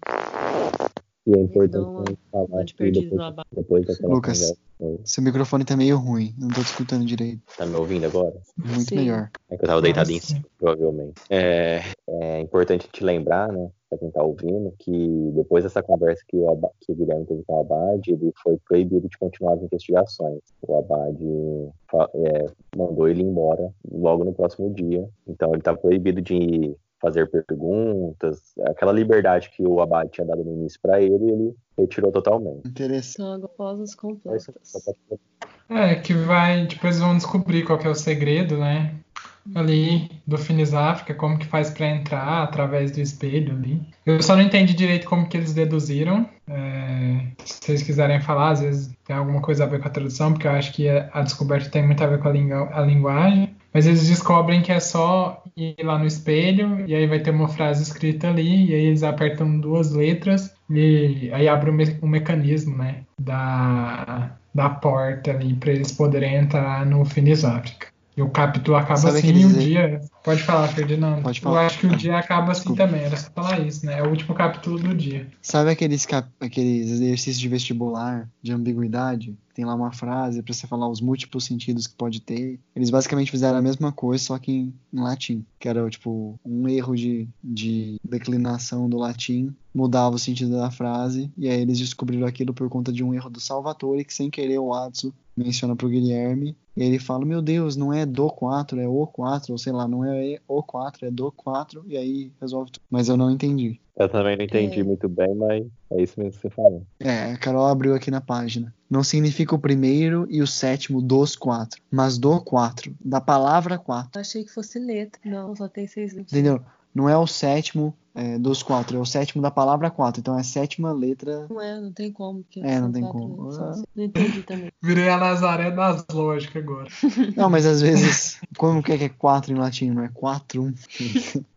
E é importante Então, de perdido depois, depois daquela Lucas. conversa. Seu microfone tá meio ruim, não tô te escutando direito. Tá me ouvindo agora? Muito Sim. melhor. É que eu tava deitado em Nossa. cima, provavelmente. É, é importante te lembrar, né, pra quem tá ouvindo, que depois dessa conversa que o, que o Guilherme teve com o Abad, ele foi proibido de continuar as investigações. O Abad é, mandou ele embora logo no próximo dia. Então ele tá proibido de fazer perguntas. Aquela liberdade que o Abad tinha dado no início pra ele, ele retirou totalmente. Interessante. Completas. pra- É, que vai. Depois vão descobrir qual que é o segredo, né? Ali do Finis África, como que faz pra entrar através do espelho ali. Eu só não entendi direito como que eles deduziram. É, se vocês quiserem falar, às vezes tem alguma coisa a ver com a tradução, porque eu acho que a a descoberta tem muito a ver com a, lingu- a linguagem. Mas eles descobrem que é só ir lá no espelho e aí vai ter uma frase escrita ali e aí eles apertam duas letras e aí abre um, me- um mecanismo, né, da, da porta ali para eles poderem entrar no Finis África. E o capítulo acaba Sabe assim e um dia. Pode falar, Ferdinando. Pode Eu falar. acho que o Ah, dia acaba assim desculpa. também, era só falar isso, né? É o último capítulo do dia. Sabe aqueles, cap... aqueles exercícios de vestibular de ambiguidade? Tem lá uma frase pra você falar os múltiplos sentidos que pode ter. Eles basicamente fizeram a mesma coisa, só que em, em latim. Que era, tipo, um erro de, de declinação do latim mudava o sentido da frase. E aí eles descobriram aquilo por conta de um erro do Salvatore, que sem querer o Atsu menciona pro Guilherme. E ele fala, meu Deus, não é do 4, é o 4, ou sei lá, não é o 4, é do 4, e aí resolve tudo. Mas eu não entendi. Eu também não entendi É. muito bem, mas é isso mesmo que você falou. É, a Carol abriu aqui na página. Não significa o primeiro e o sétimo dos quatro, mas do quatro, da palavra quatro. Eu achei que fosse letra. Não, só tem seis letras. Entendeu? Não é o sétimo é, dos quatro, é o sétimo da palavra quatro. Então é a sétima letra. Não é, não tem como. porque É, não tem como. letras, Não entendi também. Virei a Nazaré das lógicas agora. Não, mas às vezes, como que é que é quatro em latim? Não é quatro?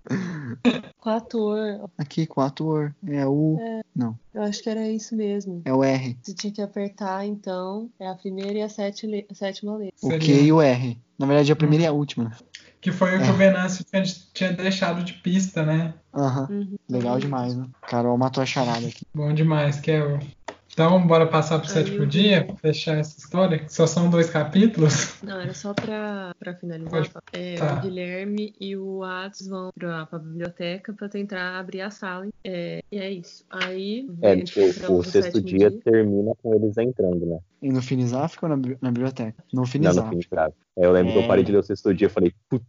Quator, Aqui, quator. É o. eu acho que era isso mesmo. É o R. Você tinha que apertar, então, é a primeira e a, sete le- a sétima letra. O Seria- Q e o R. Na verdade, a primeira e a última. Que foi o que É. o Venâncio tinha, tinha deixado de pista, né? Aham. Uhum. Legal demais, né? Carol matou a charada aqui. Bom demais, é o. Então, bora passar pro sétimo dia, fechar essa história, que só são dois capítulos. Não, era só pra, pra finalizar. Pode- É, tá. O Guilherme e o Atos vão pra, pra biblioteca pra tentar abrir a sala. É, e é isso. Aí, É, o, entramos o sexto sétimo dia termina com eles entrando, né? E no Finizaf ou na, na biblioteca? No Não, no Finizaf. fim de grave. É, eu lembro que É. eu parei de ler o sexto dia e falei, puta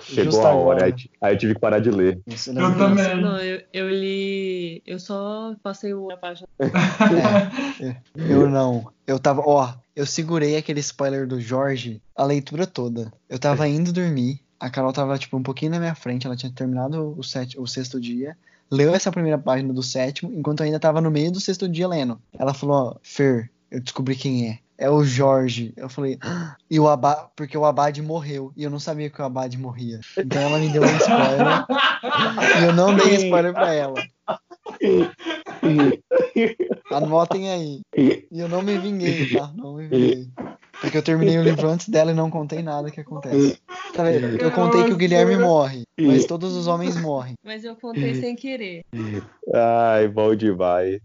chegou Justo a hora. Aí, aí eu tive que parar de ler. Isso, Eu disso. também. Não, eu, eu li. Eu só passei a página. É, eu não. Eu tava, ó, eu segurei aquele spoiler do Jorge a leitura toda. Eu tava indo dormir, a Carol tava, tipo, um pouquinho na minha frente, ela tinha terminado o, sete, o sexto dia, leu essa primeira página do sétimo, enquanto eu ainda tava no meio do sexto dia lendo. Ela falou, ó, Fer, eu descobri quem é. É o Jorge. Eu falei, "Ah!" e o Abad, porque o Abad morreu, e eu não sabia que o Abad morria. Então ela me deu um spoiler, e eu não dei spoiler pra ela. Anotem aí. E eu não me vinguei, tá? Não me vinguei. Porque eu terminei o livro antes dela e não contei nada que acontece. Tá vendo? Eu contei que o Guilherme morre, mas todos os homens morrem. Mas eu contei sem querer. Ai, bom demais.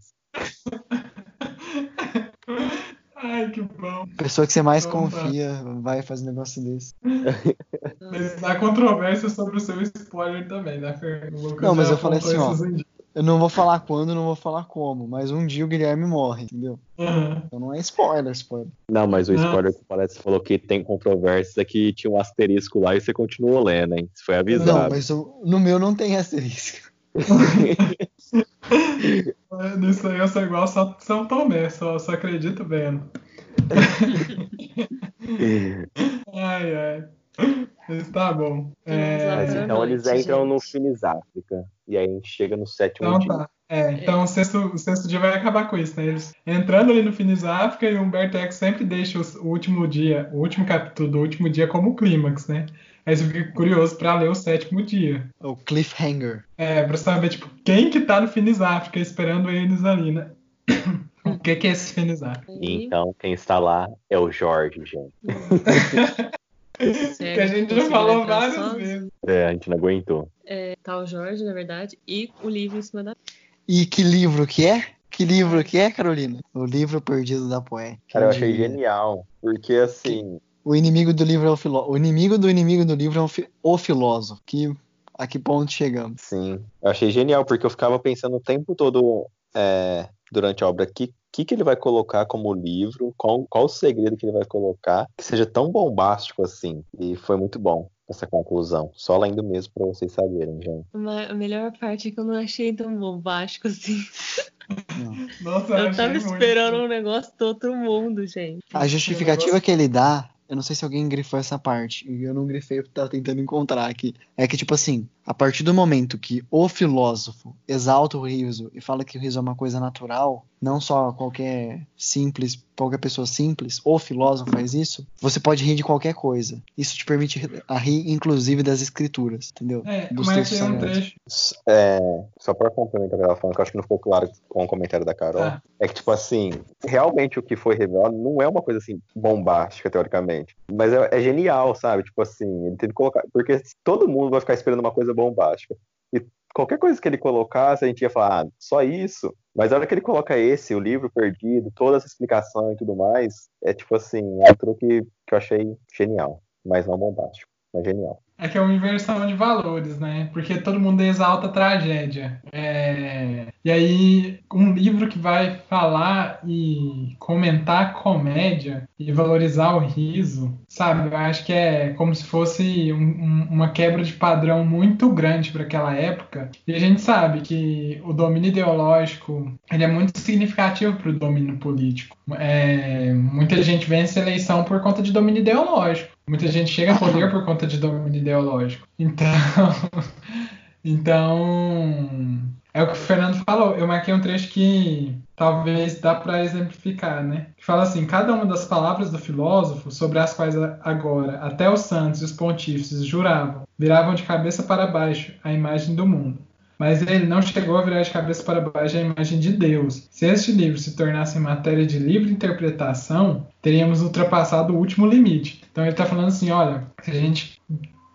Ai, que bom. Pessoa que você mais Então tá. confia vai fazer um negócio desse. Mas há controvérsia sobre o seu spoiler também, né, Fer? Não, mas eu falei assim, ó. Eu não vou falar quando, não vou falar como, mas um dia o Guilherme morre, entendeu? Aham. Então não é spoiler, spoiler. Não, mas o Não. spoiler que o Palestra falou que tem controvérsias é que tinha um asterisco lá e você continuou lendo, hein? Você foi Não, avisado. mas o- no meu não tem asterisco. É, Nisso aí eu sou igual São, São Tomé, só, só acredito vendo. Ai, ai. Mas tá bom. É, Mas então eles entram no. Finis África. E aí a gente chega no sétimo então dia. tá. É, então o sexto, o sexto dia vai acabar com isso, né? Eles entrando ali no Finis África e o Humberto Eco sempre deixa os- o último dia, o último capítulo do último dia como clímax, né? Aí você fica curioso pra ler o sétimo dia. O cliffhanger. É, pra saber, tipo, quem que tá no Finis África esperando eles ali, né? O que que é esse Finis África? Então quem está lá é o Jorge, gente. Que a gente já falou várias vezes. É, a gente não aguentou. É, tá o Jorge, na verdade, e o livro em cima da. E que livro que é? Que livro que é, Carolina? O livro perdido da poeta. Cara, eu achei genial. Porque assim, O inimigo do livro é o filósofo. O inimigo do inimigo do livro é o, fi- o filósofo. Que, a que ponto chegamos? sim. Eu achei genial, porque eu ficava pensando o tempo todo é, durante a obra que que, que ele vai colocar como livro, qual, qual o segredo que ele vai colocar, que seja tão bombástico assim. E foi muito bom essa conclusão. Só lendo mesmo pra vocês saberem, gente. A melhor parte é que eu não achei tão bombástico assim. Não. Nossa, Eu achei tava muito. esperando um negócio do outro mundo, gente. A justificativa que ele dá, eu não sei se alguém grifou essa parte, e eu não grifei porque tava tentando encontrar aqui. É que, tipo assim, a partir do momento que o filósofo exalta o riso e fala que o riso é uma coisa natural, não só qualquer simples, qualquer pessoa simples, o filósofo faz isso, você pode rir de qualquer coisa. Isso te permite rir- a rir, inclusive, das escrituras, entendeu? É, Dos mas textos tem um trecho. É, só pra complementar o que ela falando, que eu acho que não ficou claro com o comentário da Carol, Ah. é que, tipo assim, realmente o que foi revelado não é uma coisa assim bombástica, teoricamente. Mas é, é genial, sabe? Tipo assim, ele tem que colocar. Porque todo mundo vai ficar esperando uma coisa bombástica. E qualquer coisa que ele colocasse, a gente ia falar, ah, só isso. Mas a hora que ele coloca esse, o livro perdido, toda essa explicação e tudo mais, é tipo assim, é um truque que eu achei genial. Mas não bombástico, mas genial. É que é uma inversão de valores, né? Porque todo mundo exalta a tragédia. É, E aí, um livro que vai falar e comentar a comédia e valorizar o riso, sabe? Eu acho que é como se fosse um- um- uma quebra de padrão muito grande para aquela época. E a gente sabe que o domínio ideológico ele é muito significativo para o domínio político. É, muita gente vence a eleição por conta de domínio ideológico. Muita gente chega a poder por conta de domínio ideológico. Então, Então, é o que o Fernando falou. Eu marquei um trecho que talvez dá para exemplificar, né? Que fala assim: cada uma das palavras do filósofo, sobre as quais agora até os santos e os pontífices juravam, viravam de cabeça para baixo a imagem do mundo. Mas ele não chegou a virar de cabeça para baixo a imagem de Deus. Se este livro se tornasse matéria de livre interpretação, teríamos ultrapassado o último limite. Então ele está falando assim: olha, se a gente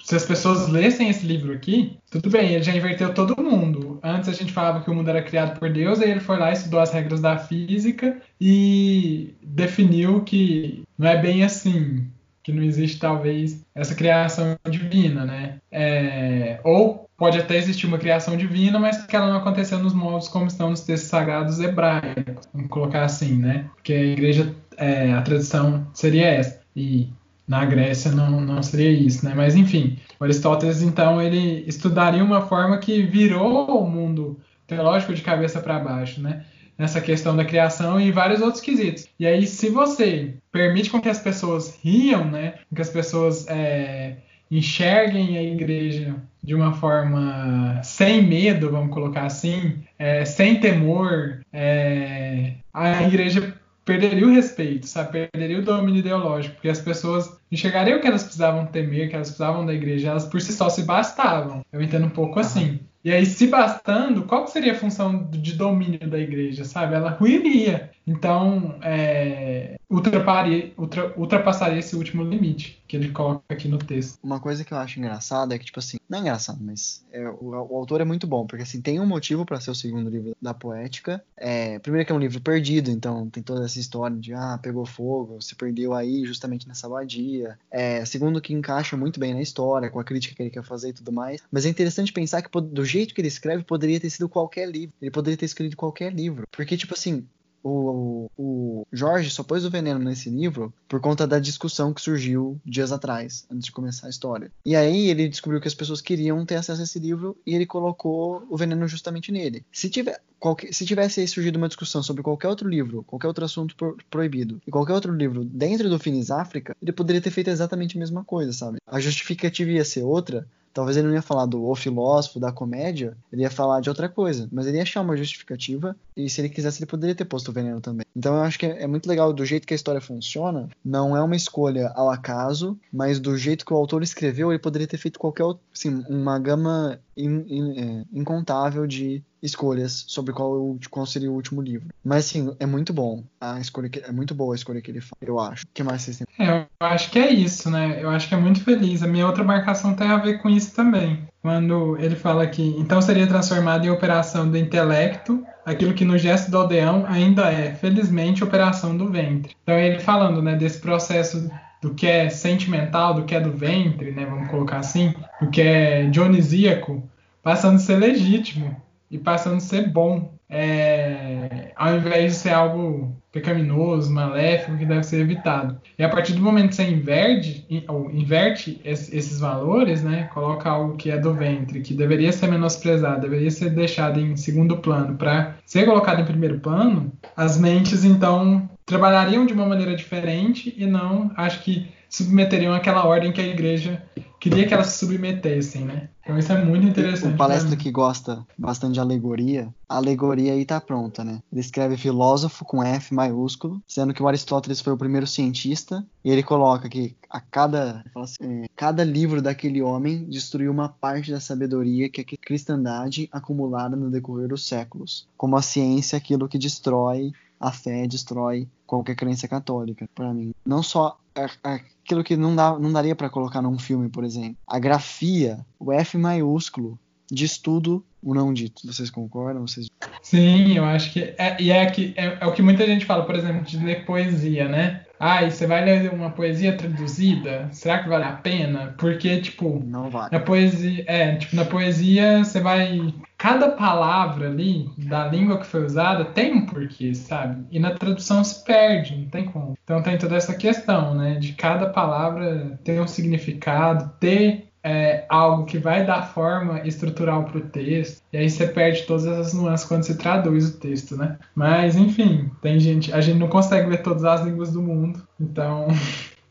se as pessoas lessem esse livro aqui, tudo bem, ele já inverteu todo mundo. Antes a gente falava que o mundo era criado por Deus, aí ele foi lá, estudou as regras da física e definiu que não é bem assim, que não existe talvez essa criação divina, né? É, ou pode até existir uma criação divina, mas que ela não aconteceu nos modos como estão nos textos sagrados hebraicos, vamos colocar assim, né? Porque a igreja, é, a tradição seria essa. E na Grécia não, não seria isso, né? Mas enfim, Aristóteles então ele estudaria uma forma que virou o mundo teológico de cabeça para baixo, né? Nessa questão da criação e vários outros quesitos. E aí, se você permite com que as pessoas riam, né? Com que as pessoas é, enxerguem a igreja de uma forma sem medo, vamos colocar assim, é, sem temor, é, a igreja perderia o respeito, sabe? Perderia o domínio ideológico, porque as pessoas enxergariam que elas precisavam temer, que elas precisavam da igreja, elas por si só se bastavam. Eu entendo um pouco assim. E aí, se bastando, qual seria a função de domínio da igreja, sabe? Ela ruiria. Então, é, ultrapassaria, ultra, ultrapassaria esse último limite que ele coloca aqui no texto. Uma coisa que eu acho engraçada é que, tipo assim, não é engraçado, mas é, o, o, autor é muito bom, porque assim, tem um motivo para ser o segundo livro da poética. É, primeiro que é um livro perdido, então tem toda essa história de, ah, pegou fogo, se perdeu aí justamente nessa abadia. É, segundo que encaixa muito bem na história, com a crítica que ele quer fazer e tudo mais. Mas é interessante pensar que do jeito que ele escreve, poderia ter sido qualquer livro. Ele poderia ter escrito qualquer livro. Porque, tipo assim, o, o, Jorge só pôs o veneno nesse livro por conta da discussão que surgiu dias atrás, antes de começar a história. E aí ele descobriu que as pessoas queriam ter acesso a esse livro e ele colocou o veneno justamente nele. Se, tiver, qualquer, se tivesse surgido uma discussão sobre qualquer outro livro, qualquer outro assunto pro, proibido, e qualquer outro livro dentro do Finis África, ele poderia ter feito exatamente a mesma coisa, sabe? A justificativa ia ser outra, Talvez ele não ia falar do O Filósofo, da comédia, ele ia falar de outra coisa, mas ele ia achar uma justificativa e se ele quisesse ele poderia ter posto o veneno também. Então eu acho que é, é muito legal do jeito que a história funciona, não é uma escolha ao acaso, mas do jeito que o autor escreveu, ele poderia ter feito qualquer, assim, uma gama in, in, é, incontável de escolhas sobre qual, qual seria o último livro. Mas sim, é muito bom a escolha que, é muito boa a escolha que ele faz, eu acho. O que mais vocês têm? É, eu acho que é isso, né? Eu acho que é muito feliz. A minha outra marcação tem a ver com isso também. Quando ele fala que então seria transformado em operação do intelecto aquilo que no gesto do aldeão ainda é, felizmente, operação do ventre. Então ele falando, né, desse processo do que é sentimental, do que é do ventre, né, vamos colocar assim, do que é dionisíaco, passando a ser legítimo e passando a ser bom, é, ao invés de ser algo pecaminoso, maléfico, que deve ser evitado. E a partir do momento que você inverte, ou inverte esses valores, né, coloca algo que é do ventre, que deveria ser menosprezado, deveria ser deixado em segundo plano, para ser colocado em primeiro plano, as mentes então trabalhariam de uma maneira diferente e não, acho que submeteriam aquela ordem que a igreja queria que elas se submetessem, né? Então isso é muito interessante. O palestra que gosta bastante de alegoria, a alegoria aí tá pronta, né? Ele escreve filósofo com F maiúsculo, sendo que o Aristóteles foi o primeiro cientista, e ele coloca que a cada, assim, é, cada livro daquele homem destruiu uma parte da sabedoria que a cristandade acumulada no decorrer dos séculos, como a ciência aquilo que destrói a fé destrói qualquer crença católica, para mim. Não só aquilo que não, dá, não daria para colocar num filme, por exemplo. A grafia, o F maiúsculo, diz tudo o não dito. Vocês concordam? Vocês... Sim, eu acho que é, e é, que, é, é, o que muita gente fala, por exemplo, de ler poesia, né? E você vai ler uma poesia traduzida? Será que vale a pena? Porque, tipo, não vale. Na poesia, é, tipo, na poesia você vai. Cada palavra ali da língua que foi usada tem um porquê, sabe? E na tradução se perde, não tem como. Então tem toda essa questão, né? De cada palavra ter um significado, ter é, algo que vai dar forma estrutural para o texto, e aí você perde todas essas nuances quando você traduz o texto, né? Mas, enfim, tem gente, a gente não consegue ler todas as línguas do mundo, então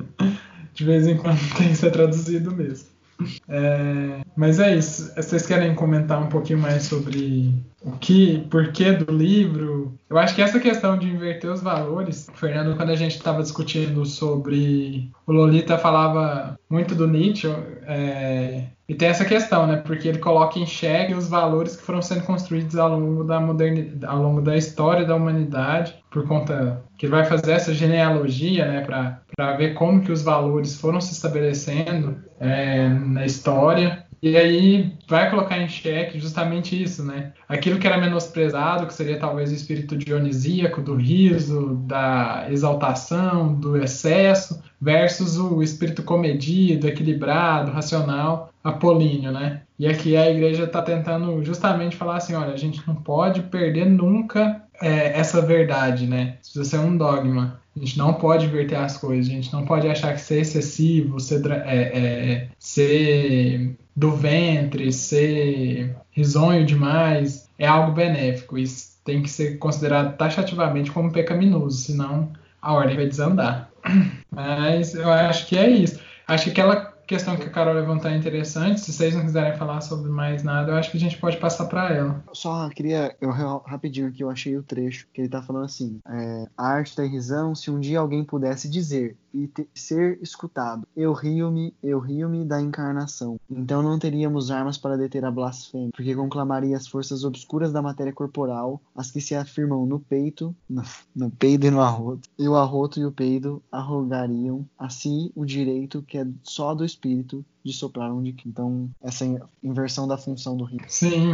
de vez em quando tem que ser traduzido mesmo. É, mas é isso. Vocês querem comentar um pouquinho mais sobre o que, porquê do livro? Eu acho que essa questão de inverter os valores, Fernando, quando a gente estava discutindo sobre o Lolita falava muito do Nietzsche é, e tem essa questão, né? Porque ele coloca em xeque os valores que foram sendo construídos ao longo da modernidade, ao longo da história da humanidade, por conta que ele vai fazer essa genealogia, né? Para ver como que os valores foram se estabelecendo é, na história e aí vai colocar em xeque justamente isso, né? Aquilo que era menosprezado, que seria talvez o espírito dionisíaco, do riso, da exaltação, do excesso, versus o espírito comedido, equilibrado, racional, apolíneo, né? E aqui a igreja está tentando justamente falar assim, olha, a gente não pode perder nunca é, essa verdade, né? Isso precisa ser um dogma. A gente não pode inverter as coisas, a gente não pode achar que ser excessivo, ser, é, é, ser do ventre, ser risonho demais, é algo benéfico. Isso tem que ser considerado taxativamente como pecaminoso, senão a ordem vai desandar. Mas eu acho que é isso. Acho que aquela questão que a Carol levantou é interessante. Se vocês não quiserem falar sobre mais nada, eu acho que a gente pode passar para ela. Só queria, eu rapidinho aqui, eu achei o trecho que ele tá falando assim: é, a arte da risão, se um dia alguém pudesse dizer e ser escutado, eu rio-me, eu rio-me da encarnação. Então não teríamos armas para deter a blasfêmia, porque conclamaria as forças obscuras da matéria corporal, as que se afirmam no peito, no, no peido e no arroto, e o arroto e o peido arrogariam a si o direito que é só do espírito espírito de soprar onde Então, essa inversão da função do rio. Sim,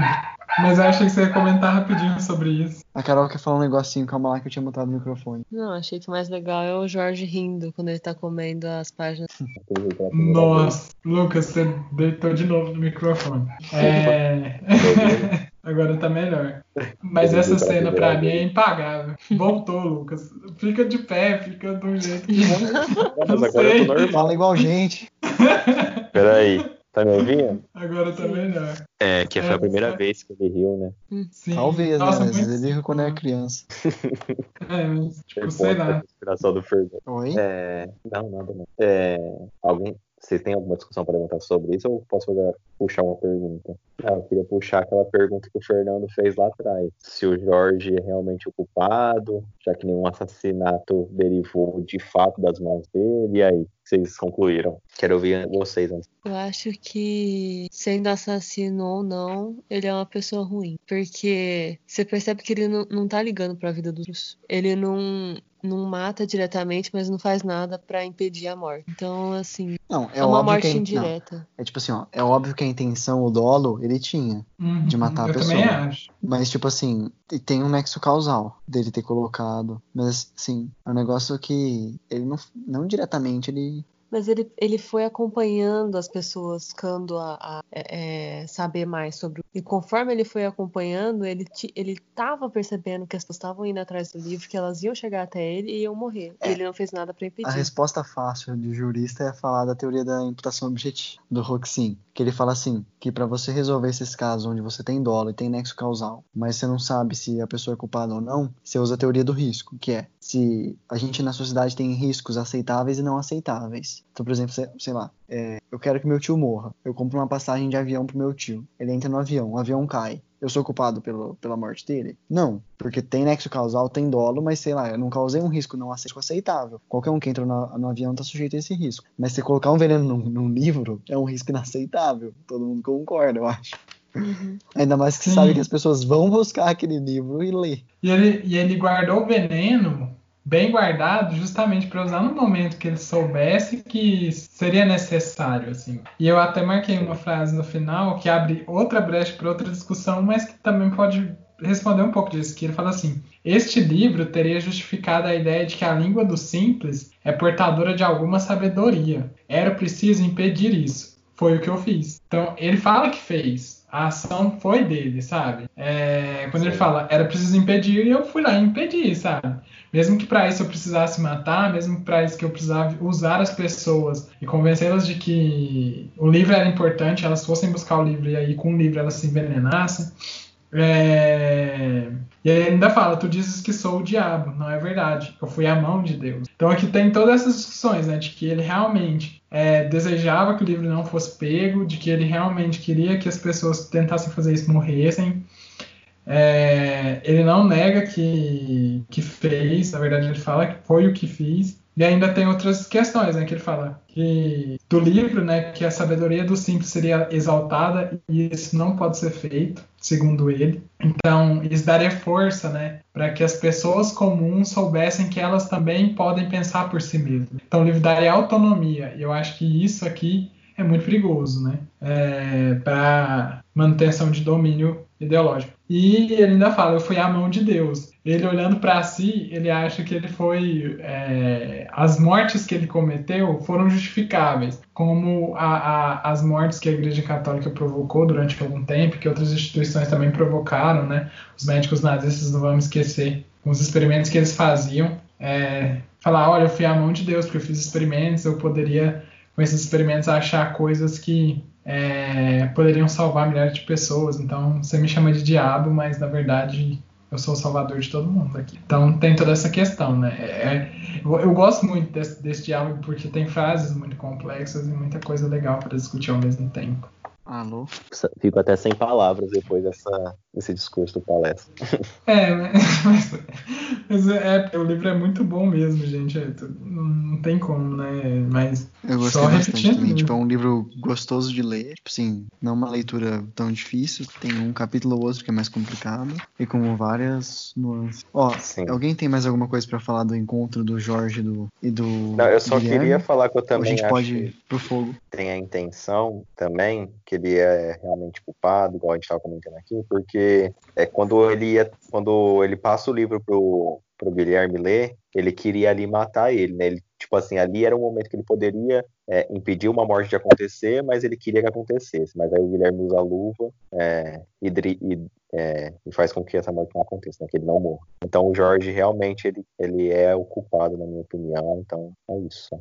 mas eu achei que você ia comentar rapidinho sobre isso. A Carol quer falar um negocinho, calma lá que eu tinha mutado o microfone. Não, achei que o mais legal é o Jorge rindo quando ele tá comendo as páginas. Nossa, Lucas, você deitou de novo no microfone. É... Agora tá melhor. Mas essa cena pra mim é impagável. Voltou, Lucas. Fica de pé, fica do jeito que. Mas agora eu tô normal. Fala igual gente. Peraí. Tá me ouvindo? Agora tá melhor. É, que foi a primeira é, vez que ele riu, né? Hum. Sim. Talvez, né? Nossa, né? Às vezes ele riu quando era criança. É, mas, tipo, sei lá. Inspiração do Fernando. Oi? É... Não, nada não. É... Alguém... Você tem alguma discussão para levantar sobre isso ou posso fazer, puxar uma pergunta? Ah, eu queria puxar aquela pergunta que o Fernando fez lá atrás. Se o Jorge é realmente o culpado, já que nenhum assassinato derivou de fato das mãos dele, e aí? Vocês concluíram? Quero ouvir vocês antes. Eu acho que, sendo assassino ou não, ele é uma pessoa ruim. Porque você percebe que ele não, não tá ligando pra vida dos. Ele não, não mata diretamente, mas não faz nada para impedir a morte. Então, assim, não, é, é uma morte que, indireta. Não, é tipo assim, ó, é óbvio que a intenção, o dolo, ele tinha uhum, de matar a pessoa. Também acho. Mas, tipo assim, tem um nexo causal dele ter colocado. Mas, assim, é um negócio que ele não, não diretamente ele mas ele, ele foi acompanhando as pessoas, buscando a, a é, é saber mais sobre. E conforme ele foi acompanhando, ele ele estava percebendo que as pessoas estavam indo atrás do livro, que elas iam chegar até ele e iam morrer. É, e ele não fez nada para impedir. A resposta fácil de jurista é falar da teoria da imputação objetiva do Roxin, que ele fala assim, que para você resolver esses casos onde você tem dolo e tem nexo causal, mas você não sabe se a pessoa é culpada ou não, você usa a teoria do risco, que é se a gente na sociedade tem riscos aceitáveis e não aceitáveis. Então, por exemplo, sei lá, é, eu quero que meu tio morra. Eu compro uma passagem de avião pro meu tio. Ele entra no avião, o avião cai. Eu sou culpado pelo, pela morte dele? Não, porque tem nexo causal, tem dolo, mas sei lá, eu não causei um risco não aceitável. Qualquer um que entra no, no avião tá sujeito a esse risco. Mas se colocar um veneno num, num livro, é um risco inaceitável. Todo mundo concorda, eu acho. Uhum. Ainda mais que você sabe que as pessoas vão buscar aquele livro e ler. E ele, e ele guardou o veneno bem guardado justamente para usar no momento que ele soubesse que seria necessário assim. E eu até marquei uma frase no final que abre outra brecha para outra discussão, mas que também pode responder um pouco disso, que ele fala assim: "Este livro teria justificado a ideia de que a língua do simples é portadora de alguma sabedoria. Era preciso impedir isso. Foi o que eu fiz." Então, ele fala que fez, a ação foi dele, sabe? É, quando Sim. ele fala, era preciso impedir, eu fui lá e impedi, sabe? Mesmo que para isso eu precisasse matar, mesmo para isso que eu precisava usar as pessoas e convencê-las de que o livro era importante, elas fossem buscar o livro e aí com o livro elas se envenenassem. É... E ele ainda fala: Tu dizes que sou o diabo. Não é verdade. Eu fui a mão de Deus. Então aqui tem todas essas discussões, né? De que ele realmente é, desejava que o livro não fosse pego, de que ele realmente queria que as pessoas que tentassem fazer isso morressem. É, ele não nega que, que fez, na verdade ele fala que foi o que fiz. E ainda tem outras questões, né, que ele fala que do livro, né, que a sabedoria do simples seria exaltada e isso não pode ser feito, segundo ele. Então, isso daria força, né, para que as pessoas comuns soubessem que elas também podem pensar por si mesmas. Então, o livro daria autonomia. E eu acho que isso aqui é muito perigoso, né, é, para manutenção de domínio ideológico. E ele ainda fala: Eu fui a mão de Deus. Ele olhando para si, ele acha que ele foi. É, as mortes que ele cometeu foram justificáveis, como a, a, as mortes que a Igreja Católica provocou durante algum tempo, que outras instituições também provocaram, né? Os médicos nazistas, não vamos esquecer, com os experimentos que eles faziam. É, falar: Olha, eu fui a mão de Deus, porque eu fiz experimentos, eu poderia, com esses experimentos, achar coisas que é, poderiam salvar milhares de pessoas. Então você me chama de diabo, mas na verdade eu sou o salvador de todo mundo aqui. Então tem toda essa questão, né? É, eu, eu, gosto muito desse, desse diálogo porque tem frases muito complexas e muita coisa legal para discutir ao mesmo tempo. Alô? Fico até sem palavras depois dessa, desse discurso do palestra. É, mas, mas é, o livro é muito bom mesmo, gente. É, não tem como, né? Mas eu gostei só bastante também. Tipo, é um livro gostoso de ler. Tipo assim, não uma leitura tão difícil. Tem um capítulo ou outro que é mais complicado. E com várias nuances. Ó, Sim. alguém tem mais alguma coisa para falar do encontro do Jorge do, e do. Não, eu só Guilherme? queria falar que eu também. Ou a gente pode ir pro fogo. Tem a intenção também que ele é realmente culpado, igual a gente estava comentando aqui, porque é quando ele ia, quando ele passa o livro pro, pro Guilherme ler, ele queria ali matar ele, né? Ele, tipo assim, ali era um momento que ele poderia é, impedir uma morte de acontecer, mas ele queria que acontecesse. Mas aí o Guilherme usa a luva é, e, e, é, e, faz com que essa morte não aconteça, né? Que ele não morra. Então o Jorge realmente ele, ele é o culpado, na minha opinião. Então é isso.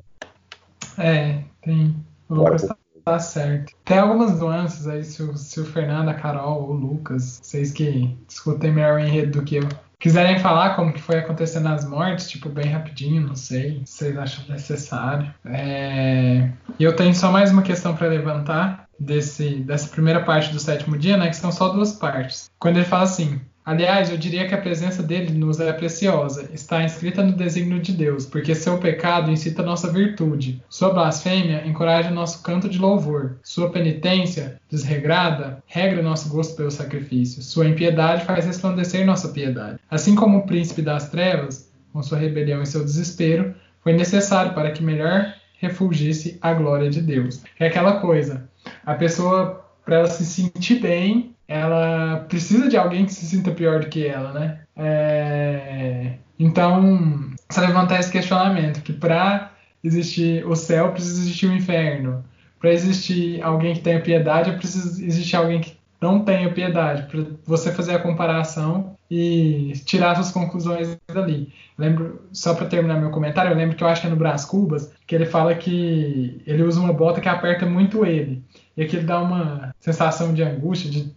É, tem. Lucas tá certo. Tem algumas nuances aí, se o, se o Fernando, a Carol ou o Lucas, vocês que discutem melhor o enredo do que eu, quiserem falar como que foi acontecendo as mortes, tipo, bem rapidinho, não sei, se vocês acham necessário. É... E eu tenho só mais uma questão para levantar desse, dessa primeira parte do sétimo dia, né, que são só duas partes. Quando ele fala assim, Aliás, eu diria que a presença dele nos é preciosa, está inscrita no desígnio de Deus, porque seu pecado incita nossa virtude, sua blasfêmia encoraja nosso canto de louvor, sua penitência, desregrada, regra nosso gosto pelo sacrifício, sua impiedade faz resplandecer nossa piedade. Assim como o príncipe das trevas, com sua rebelião e seu desespero, foi necessário para que melhor refugisse a glória de Deus. É aquela coisa, a pessoa, para ela se sentir bem, ela precisa de alguém que se sinta pior do que ela, né? É... Então, você levantar esse questionamento, que para existir o céu precisa existir o inferno. Para existir alguém que tenha piedade, precisa existir alguém que não tenha piedade. Para você fazer a comparação e tirar suas conclusões dali. Lembro, só para terminar meu comentário, eu lembro que eu acho que é no Brás Cubas, que ele fala que ele usa uma bota que aperta muito ele. E aquilo dá uma sensação de angústia, de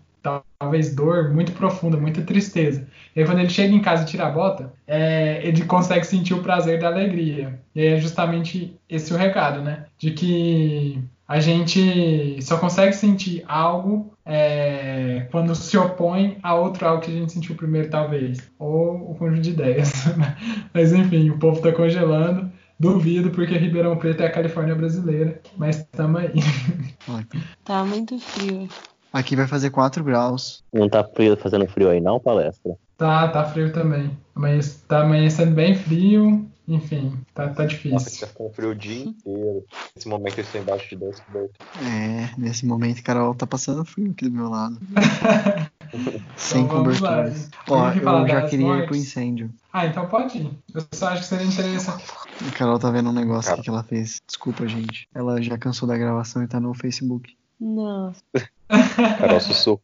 talvez dor muito profunda, muita tristeza. E aí, quando ele chega em casa e tira a bota, é, ele consegue sentir o prazer da alegria. E aí é justamente esse o recado, né? De que a gente só consegue sentir algo é, quando se opõe a outro algo que a gente sentiu primeiro, talvez. Ou o conjunto de ideias. Mas enfim, o povo está congelando. Duvido, porque Ribeirão Preto é a Califórnia brasileira. Mas estamos aí. Tá muito frio. Aqui vai fazer 4 graus. Não tá frio, fazendo frio aí não, palestra? Tá, tá frio também. Mas tá amanhecendo bem frio. Enfim, tá, tá difícil. Nossa, tá com frio o dia inteiro. Nesse momento eu estou embaixo de dois cobertos. É, nesse momento Carol tá passando frio aqui do meu lado. Sem então, cobertores. Ó, eu já queria mortes. ir pro incêndio. Ah, então pode ir. Eu só acho que seria interessante. A Carol tá vendo um negócio que ela fez. Desculpa, gente. Ela já cansou da gravação e tá no Facebook. Nossa. Carol sussurro.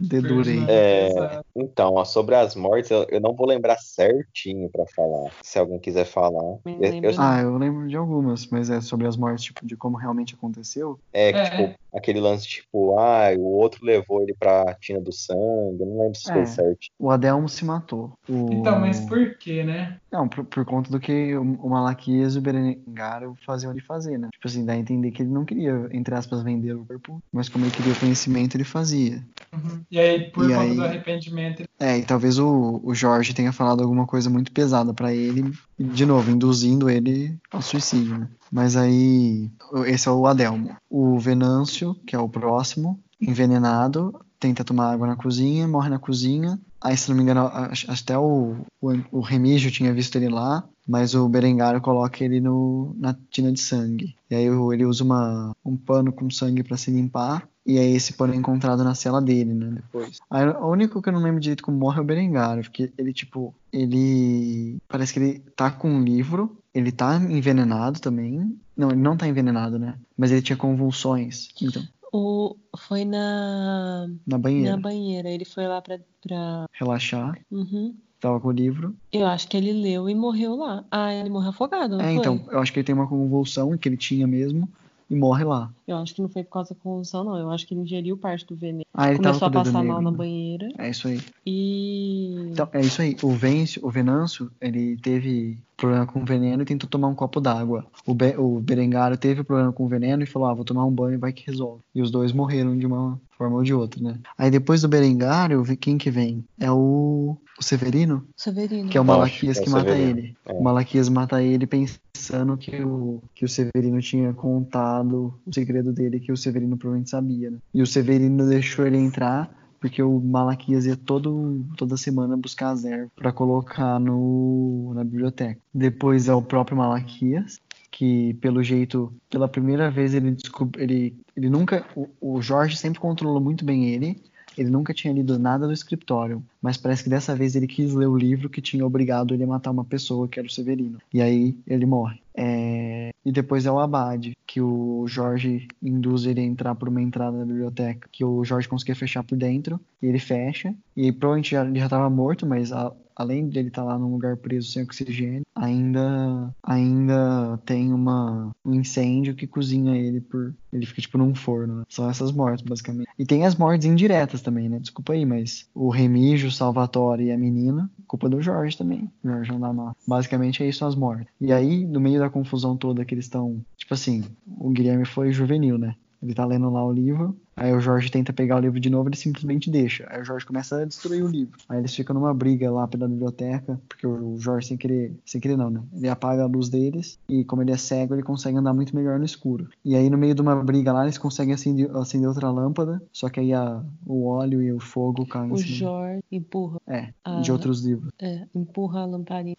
Dedurei. É, então, ó, sobre as mortes, eu, eu, não vou lembrar certinho para falar. Se alguém quiser falar. Eu, eu... Ah, eu lembro de algumas, mas é sobre as mortes, tipo, de como realmente aconteceu. É, que, é. tipo, aquele lance tipo, ah, o outro levou ele pra tina do sangue, eu não lembro se É. foi certo. O Adelmo se matou. O... Então, mas por quê, né? Não, por, por conta do que o, o Malaquias e o Berengar faziam ele fazer, né? Tipo assim, dá a entender que ele não queria, entre aspas, vender o corpo, mas como ele queria conhecimento, ele fazia. Uhum. E aí, por E conta aí- do arrependimento, ele- É, e talvez o, o Jorge tenha falado alguma coisa muito pesada pra ele, de novo, induzindo ele ao suicídio, né? Mas aí, o- esse é o Adelmo. O Venâncio, que é o próximo, envenenado, tenta tomar água na cozinha, morre na cozinha. Aí, se não me engano, até o, o, o Remígio tinha visto ele lá, mas o Berengar coloca ele no, na tina de sangue. E aí o- ele usa uma, um pano com sangue pra se limpar. E aí esse pano é encontrado na cela dele, né? Depois. Aí, o único que eu não lembro direito como morre é o Berengar, porque ele, tipo, ele. Parece que ele tá com um livro, ele tá envenenado também. Não, ele não tá envenenado, né? Mas ele tinha convulsões. Então, O, foi na, na banheira. na banheira. Ele foi lá pra. pra... Relaxar, Uhum. tava com o livro. Eu acho que ele leu e morreu lá. Ah, ele morreu afogado, não É, foi? então, eu acho que ele tem uma convulsão que ele tinha mesmo e morre lá. Eu acho que não foi por causa da convulsão, não. Eu acho que ele ingeriu parte do veneno. Ah, ele Começou tava a passar mal na banheira. É isso aí. E. Então, é isso aí. O Venâncio, o Venâncio, ele teve problema com veneno e tentou tomar um copo d'água. O, Be o Berengário teve problema com veneno e falou, ah, vou tomar um banho e vai que resolve. E os dois morreram de uma forma ou de outra, né? Aí depois do Berengário, quem que vem? É o, o Severino, Severino. que é o acho Malaquias que é que o mata Severino. ele. É. O Malaquias mata ele pensando que o, que o Severino tinha contado o segredo dele, que o Severino provavelmente sabia, né? E o Severino deixou ele entrar porque o Malaquias ia todo, toda semana buscar as ervas pra colocar no, na biblioteca. Depois é o próprio Malaquias, que pelo jeito, pela primeira vez ele descobriu, ele, ele nunca, o, o Jorge sempre controlou muito bem ele, ele nunca tinha lido nada do escritório, mas parece que dessa vez ele quis ler o livro que tinha obrigado ele a matar uma pessoa, que era o Severino. E aí ele morre. É, E depois é o Abade, que o Jorge induz ele a entrar por uma entrada da biblioteca, que o Jorge conseguia fechar por dentro, e ele fecha. E provavelmente ele já estava morto, mas a- além dele estar lá num lugar preso sem oxigênio, ainda ainda tem uma, um incêndio que cozinha ele por. Ele fica tipo num forno. né? São essas mortes, basicamente. E tem as mortes indiretas também, né? Desculpa aí, mas o Remígio, o Salvatore e a menina, culpa do Jorge também. Jorge não dá mal. Basicamente é isso as mortes. E aí, no meio da confusão toda que eles estão. Tipo assim, o Guilherme foi juvenil, né? Ele tá lendo lá o livro, aí o Jorge tenta pegar o livro de novo, ele simplesmente deixa. Aí o Jorge começa a destruir o livro. Aí eles ficam numa briga lá pela biblioteca, porque o Jorge sem querer, sem querer não, né? Ele apaga a luz deles e como ele é cego, ele consegue andar muito melhor no escuro. E aí no meio de uma briga lá, eles conseguem acender, acender outra lâmpada, só que aí a, o óleo e o fogo caem O cima. Jorge empurra, É, Ah. de outros livros. é, empurra a lamparina.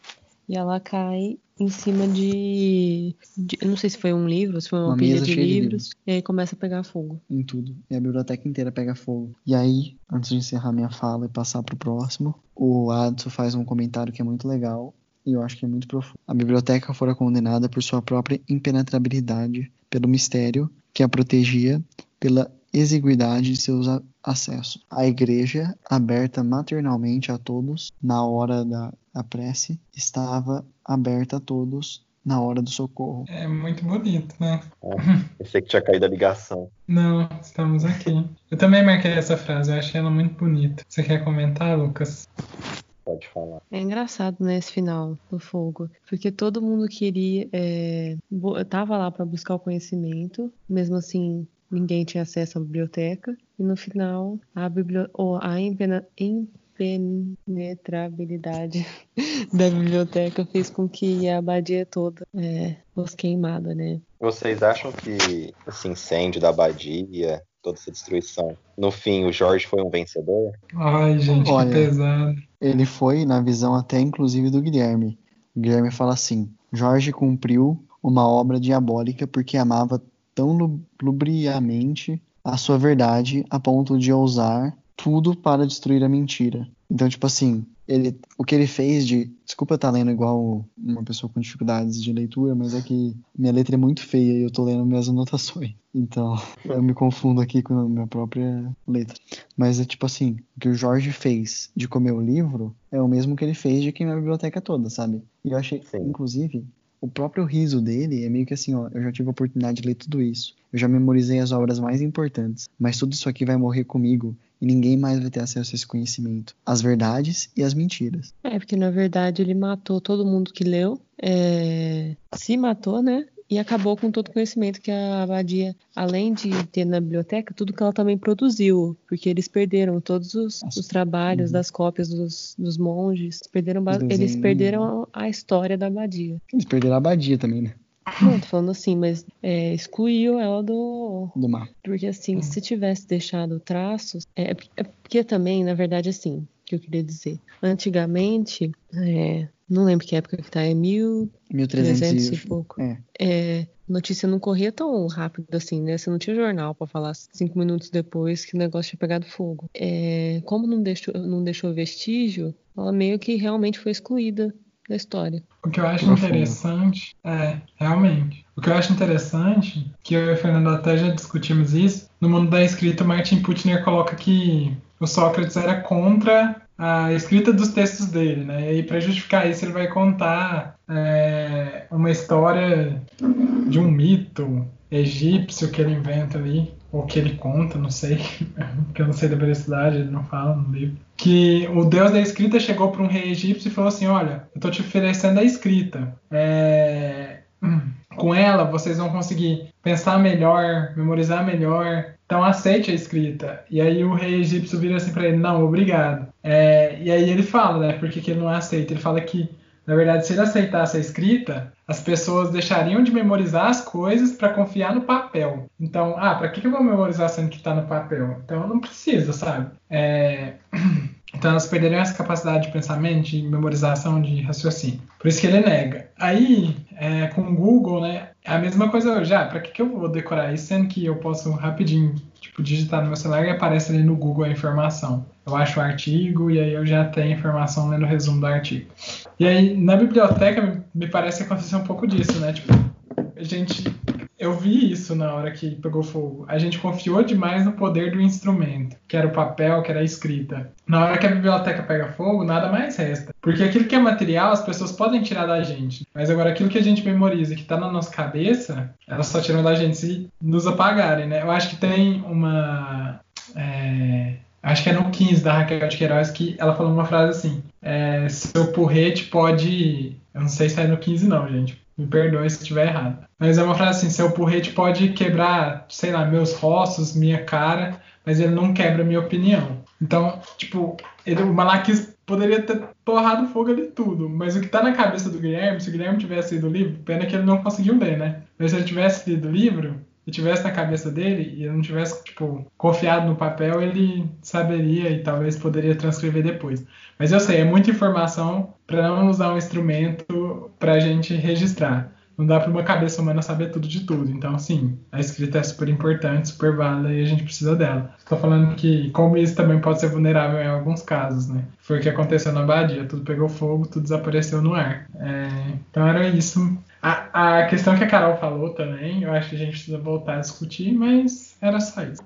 E ela cai em cima de, de- não sei se foi um livro, se foi uma, Uma pilha de cheia de livros. E aí começa a pegar fogo. em tudo. E a biblioteca inteira pega fogo. E aí, antes de encerrar minha fala e passar pro próximo, o Adson faz um comentário que é muito legal e eu acho que é muito profundo. A biblioteca fora condenada por sua própria impenetrabilidade, pelo mistério que a protegia, pela exiguidade de seus acessos. A igreja, aberta maternalmente a todos na hora da a prece, estava aberta a todos na hora do socorro. é muito bonito, né? Pensei que tinha caído a ligação. Não, estamos aqui. Eu também marquei essa frase, eu achei ela muito bonita. Você quer comentar, Lucas? Pode falar. É engraçado, né, esse final do fogo. Porque todo mundo queria. É, tava lá para buscar o conhecimento. Mesmo assim, ninguém tinha acesso à biblioteca. E no final, a, biblio, ou a impenetrabilidade da biblioteca fez com que a abadia toda é, fosse queimada, né? Vocês acham que esse incêndio da abadia, toda essa destruição, no fim o Jorge foi um vencedor? Ai, gente, Olha. que pesado. Ele foi na visão até inclusive do Guilherme. O Guilherme fala assim: Jorge cumpriu uma obra diabólica porque amava tão lu- lubriamente a sua verdade a ponto de ousar tudo para destruir a mentira. Então, tipo assim, ele, o que ele fez de. Desculpa eu estar lendo igual uma pessoa com dificuldades de leitura, mas é que minha letra é muito feia e eu tô lendo minhas anotações. Então, eu me confundo aqui com a minha própria letra. Mas é tipo assim, o que o Jorge fez de comer o livro é o mesmo que ele fez de queimar a biblioteca toda, sabe? E eu achei, Sim. inclusive, o próprio riso dele é meio que assim, ó, eu já tive a oportunidade de ler tudo isso. Eu já memorizei as obras mais importantes, mas tudo isso aqui vai morrer comigo e ninguém mais vai ter acesso a esse conhecimento. As verdades e as mentiras. É, porque na verdade ele matou todo mundo que leu, é... se matou, né? E acabou com todo o conhecimento que a abadia, além de ter na biblioteca, tudo que ela também produziu, porque eles perderam todos os, os trabalhos Uhum. das cópias dos, dos monges, perderam, eles perderam a, a história da abadia. Eles perderam a abadia também, né? Não, tô falando assim, mas é, excluiu ela do, Do mapa. Porque assim, se tivesse deixado traços. É, é porque também, na verdade, assim, que eu queria dizer. Antigamente, é, não lembro que época que tá, é 1300 1300 e pouco. É. É, notícia não corria tão rápido assim, né? Você não tinha jornal pra falar cinco minutos depois que o negócio tinha pegado fogo. É, como não deixou, não deixou vestígio, ela meio que realmente foi excluída da história. O que eu acho interessante é, realmente. O que eu acho interessante, que eu e o Fernando até já discutimos isso, no mundo da escrita, o Martin Putner coloca que o Sócrates era contra a escrita dos textos dele, né? E para justificar isso, ele vai contar é, uma história de um mito egípcio que ele inventa ali, ou que ele conta, não sei, porque eu não sei da veracidade, ele não fala no livro. Que o deus da escrita chegou para um rei egípcio e falou assim: Olha, eu tô te oferecendo a escrita. É, Com ela vocês vão conseguir pensar melhor, memorizar melhor. Então aceite a escrita. E aí o rei egípcio vira assim para ele: Não, obrigado. É, e aí ele fala, né? Por que, que ele não aceita? Ele fala que na verdade, se ele aceitasse a escrita, as pessoas deixariam de memorizar as coisas para confiar no papel. Então, ah, para que, que eu vou memorizar sendo que está no papel? Então, não precisa, sabe? É... Então, elas perderiam essa capacidade de pensamento, de memorização, de raciocínio. Por isso que ele nega. Aí, é, com o Google, né, é a mesma coisa já. Para que, que eu vou decorar isso, sendo que eu posso rapidinho, tipo, digitar no meu celular e aparece ali no Google a informação. Eu acho o artigo e aí eu já tenho a informação lendo o resumo do artigo. E aí, na biblioteca, me parece que aconteceu um pouco disso, né? Tipo, a gente. Eu vi isso na hora que pegou fogo. A gente confiou demais no poder do instrumento, que era o papel, que era a escrita. Na hora que a biblioteca pega fogo, nada mais resta. Porque aquilo que é material, as pessoas podem tirar da gente. Mas agora aquilo que a gente memoriza, que tá na nossa cabeça, elas só tiram da gente se nos apagarem, né? Eu acho que tem uma. é, Acho que é no 15 da Raquel de Queiroz que ela falou uma frase assim: é, seu porrete pode. Eu não sei se é no 15, não, gente. Me perdoe se estiver errado. Mas é uma frase assim: seu porrete pode quebrar, sei lá, meus rostos, minha cara, mas ele não quebra minha opinião. Então, tipo, ele, o Malaquis poderia ter torrado fogo ali tudo, mas o que tá na cabeça do Guilherme, se o Guilherme tivesse lido o livro, pena que ele não conseguiu ler, né? Mas se ele tivesse lido o livro, e tivesse na cabeça dele e ele não tivesse tipo confiado no papel, ele saberia e talvez poderia transcrever depois. Mas eu sei, é muita informação para não usar um instrumento para a gente registrar. Não dá para uma cabeça humana saber tudo de tudo. Então, sim, a escrita é super importante, super válida e a gente precisa dela. Estou falando que, como isso também pode ser vulnerável em alguns casos, né? Foi o que aconteceu na Abadia. Tudo pegou fogo, tudo desapareceu no ar. É, então, era isso. A, a questão que a Carol falou também, eu acho que a gente precisa voltar a discutir, mas era só isso.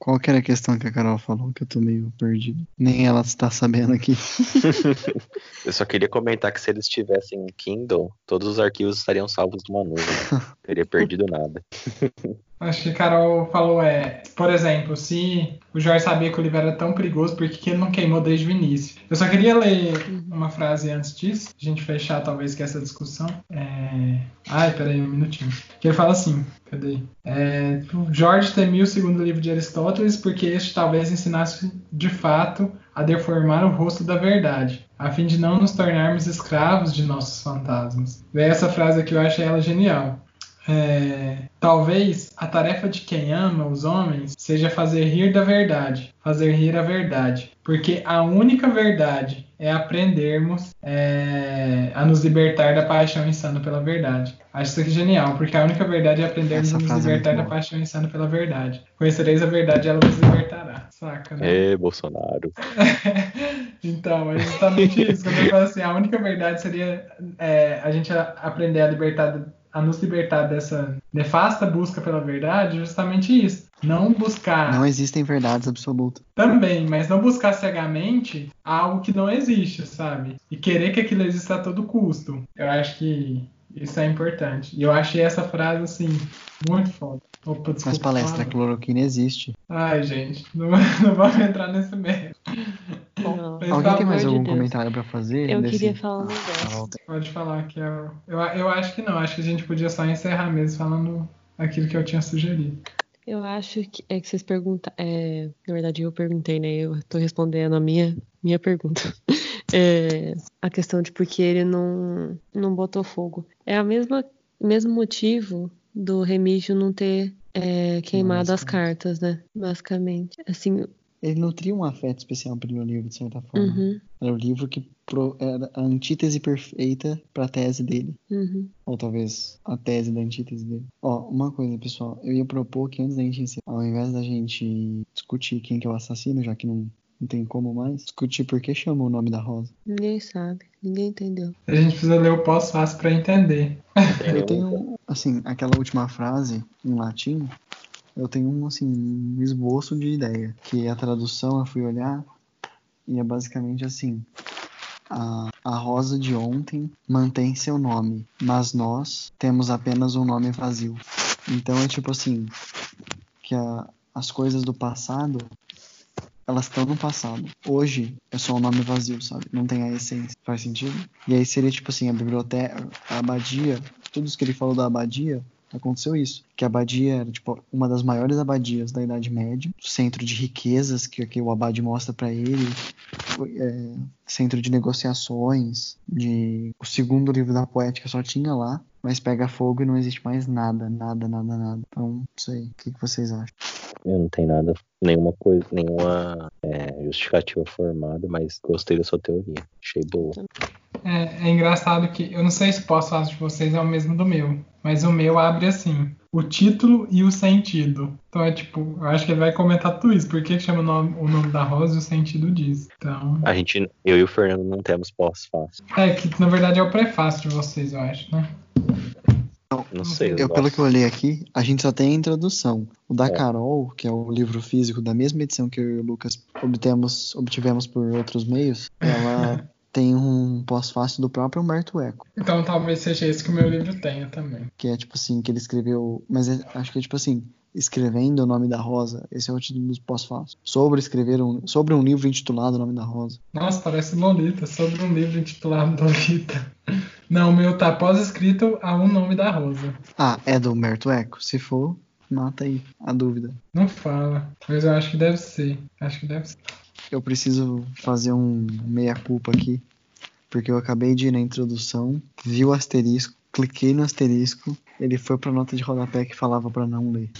Qual que era a questão que a Carol falou que eu tô meio perdido? Nem ela está sabendo aqui. Eu só queria comentar que se eles tivessem Kindle, todos os arquivos estariam salvos numa nuvem. Não teria perdido nada. Acho que a Carol falou é, por exemplo, se o Jorge sabia que o livro era tão perigoso, por que, que ele não queimou desde o início? Eu só queria ler uma frase antes disso, a gente fechar talvez com essa discussão. É... Ai, peraí, um minutinho. Que ele fala assim, cadê? É, Jorge temia o segundo livro de Aristóteles porque este talvez ensinasse de fato a deformar o rosto da verdade, a fim de não nos tornarmos escravos de nossos fantasmas. Vê essa frase aqui, eu achei ela genial. É, talvez a tarefa de quem ama os homens seja fazer rir da verdade, fazer rir a verdade, porque a única verdade é aprendermos é, a nos libertar da paixão insana pela verdade. Acho isso aqui genial, porque a única verdade é aprendermos Essa a nos é libertar muito da paixão insana pela verdade. Conhecereis a verdade, ela vos libertará. Saca, né? Ê, Bolsonaro. então, é justamente isso. Quando eu falo assim, a única verdade seria é, a gente aprender a libertar, a nos libertar dessa nefasta busca pela verdade, justamente isso. Não buscar Não existem verdades absolutas. também, mas não buscar cegamente algo que não existe, sabe? E querer que aquilo exista a todo custo. Eu acho que Isso é importante. E eu achei essa frase, assim, muito foda. Opa, Mas desculpa. palestra, a fala. cloroquina existe. Ai, gente, não, não vamos entrar nesse. Mas, Alguém tem mais de algum Deus. comentário pra fazer? Eu desse- queria falar um Ah, negócio. volta. Pode falar que eu, eu, eu acho que não. Acho que a gente podia só encerrar mesmo falando aquilo que eu tinha sugerido. Eu acho que é que vocês perguntaram. na verdade, eu perguntei, né? Eu tô respondendo a minha, minha pergunta. É, a questão de por que ele não, não botou fogo. É a mesma mesmo motivo do Remígio não ter é, queimado as cartas, né? Basicamente. Assim, Ele nutria um afeto especial pelo livro, de certa forma. uhum, Era o livro que pro- era a antítese perfeita pra tese dele. uhum. Ou talvez a tese da antítese dele. Ó, uma coisa, pessoal. Eu ia propor que antes da gente encerrar, ao invés da gente discutir quem que é o assassino, já que não, não tem como mais, discutir por que chamou o nome da Rosa. Ninguém sabe, ninguém entendeu. A gente precisa ler o pós-fácil pra entender. Eu tenho, assim, aquela última frase em latim, eu tenho um, assim, um esboço de ideia. Que a tradução eu fui olhar e é basicamente assim. A, a rosa de ontem mantém seu nome, mas nós temos apenas um nome vazio. Então é tipo assim, que a- as coisas do passado, elas estão no passado. Hoje é só um nome vazio, sabe? Não tem a essência. Faz sentido? E aí seria tipo assim, a biblioteca, a abadia, tudo isso que ele falou da abadia, aconteceu isso. Que a abadia era tipo uma das maiores abadias da Idade Média, centro de riquezas que, que o abade mostra pra ele, é, centro de negociações, de o segundo livro da poética só tinha lá, mas pega fogo e não existe mais nada, nada, nada, nada. Então, não sei. O que, que vocês acham? Eu não tenho nada, nenhuma coisa, nenhuma é, justificativa formada, mas gostei da sua teoria. Achei boa. É, é engraçado que eu não sei se o pós-fácil de vocês é o mesmo do meu, mas o meu abre assim: o título e o sentido. Então é tipo, eu acho que ele vai comentar tudo isso. Por que chama o nome, o nome da rosa e o sentido disso? Então. A gente, eu e o Fernando não temos pós-fácil. É que na verdade é o prefácio de vocês, eu acho, né? Não sei. Eu, pelo que eu olhei aqui, a gente só tem a introdução. O da É. Carol, que é o livro físico da mesma edição que eu e o Lucas obtemos, obtivemos por outros meios, ela tem um pós-fácil do próprio Humberto Eco. Então talvez seja esse que o meu livro tenha também. Que é tipo assim, que ele escreveu. Mas é- acho que é tipo assim, escrevendo o nome da Rosa. Esse é o título dos pós-fácios. Sobre escrever um. Sobre um livro intitulado O Nome da Rosa. Nossa, parece Lolita, sobre um livro intitulado Lolita. Não, o meu tá pós-escrito a um nome da rosa. Ah, é do Humberto Eco? Se for, mata aí a dúvida. Não fala, mas eu acho que deve ser. Acho que deve ser. Eu preciso fazer um meia-culpa aqui, porque eu acabei de ir na introdução, vi o asterisco, cliquei no asterisco, ele foi pra nota de rodapé que falava pra não ler.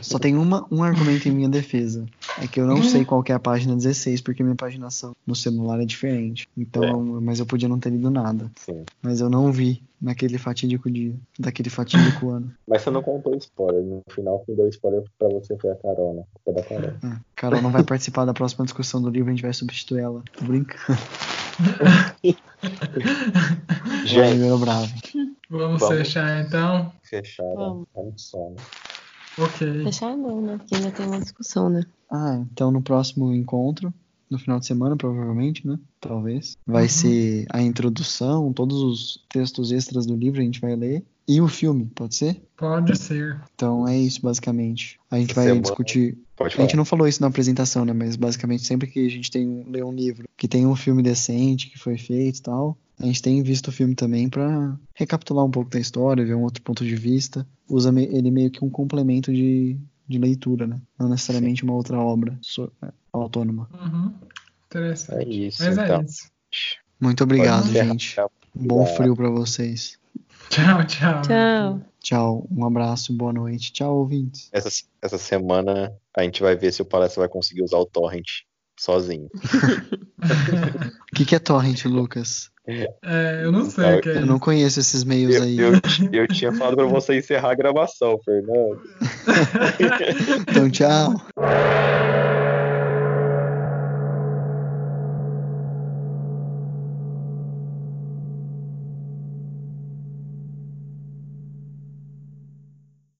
Só tem uma, um argumento em minha defesa, é que eu não sei qual é a página 16, porque minha paginação no celular é diferente. Então, mas eu podia não ter lido nada. Sim. Mas eu não vi naquele fatídico dia, daquele fatídico ano. Mas você não contou spoiler. No final, quem deu spoiler pra você foi a Carol, né? Foi da Carol. Ah, Carol não vai participar da próxima discussão do livro, a gente vai substituir ela. Tô brincando. Gente. Vamos, Vamos. fechar então? fecharam. Vamos. Tá muito sono. Ok. Fechar não, né? Porque ainda tem uma discussão, né? Ah, então no próximo encontro, no final de semana, provavelmente, né? Talvez. Vai Uhum. ser a introdução, todos os textos extras do livro a gente vai ler. E o filme, pode ser? Pode ser. Então é isso, basicamente. A gente vai Semana. discutir. Pode A gente não falou isso na apresentação, né? Mas basicamente sempre que a gente tem um, lê um livro que tem um filme decente, que foi feito e tal, a gente tem visto o filme também pra recapitular um pouco da história, ver um outro ponto de vista. Usa ele meio que um complemento de, de leitura, né? Não necessariamente uma outra obra so- é, autônoma. Uhum. Interessante. É isso, Mas então. é isso. Muito obrigado, gente. Tchau. Bom Tchau. frio pra vocês. Tchau, tchau. Tchau. Tchau, um abraço, boa noite. Tchau, ouvintes. Essa, essa semana a gente vai ver se o Palestra vai conseguir usar o torrent sozinho. O que, que é torrent, Lucas? É, eu não sei o que é Eu isso. não conheço esses meios Eu, aí. eu, eu tinha falado pra você encerrar a gravação, Fernando. Então, tchau.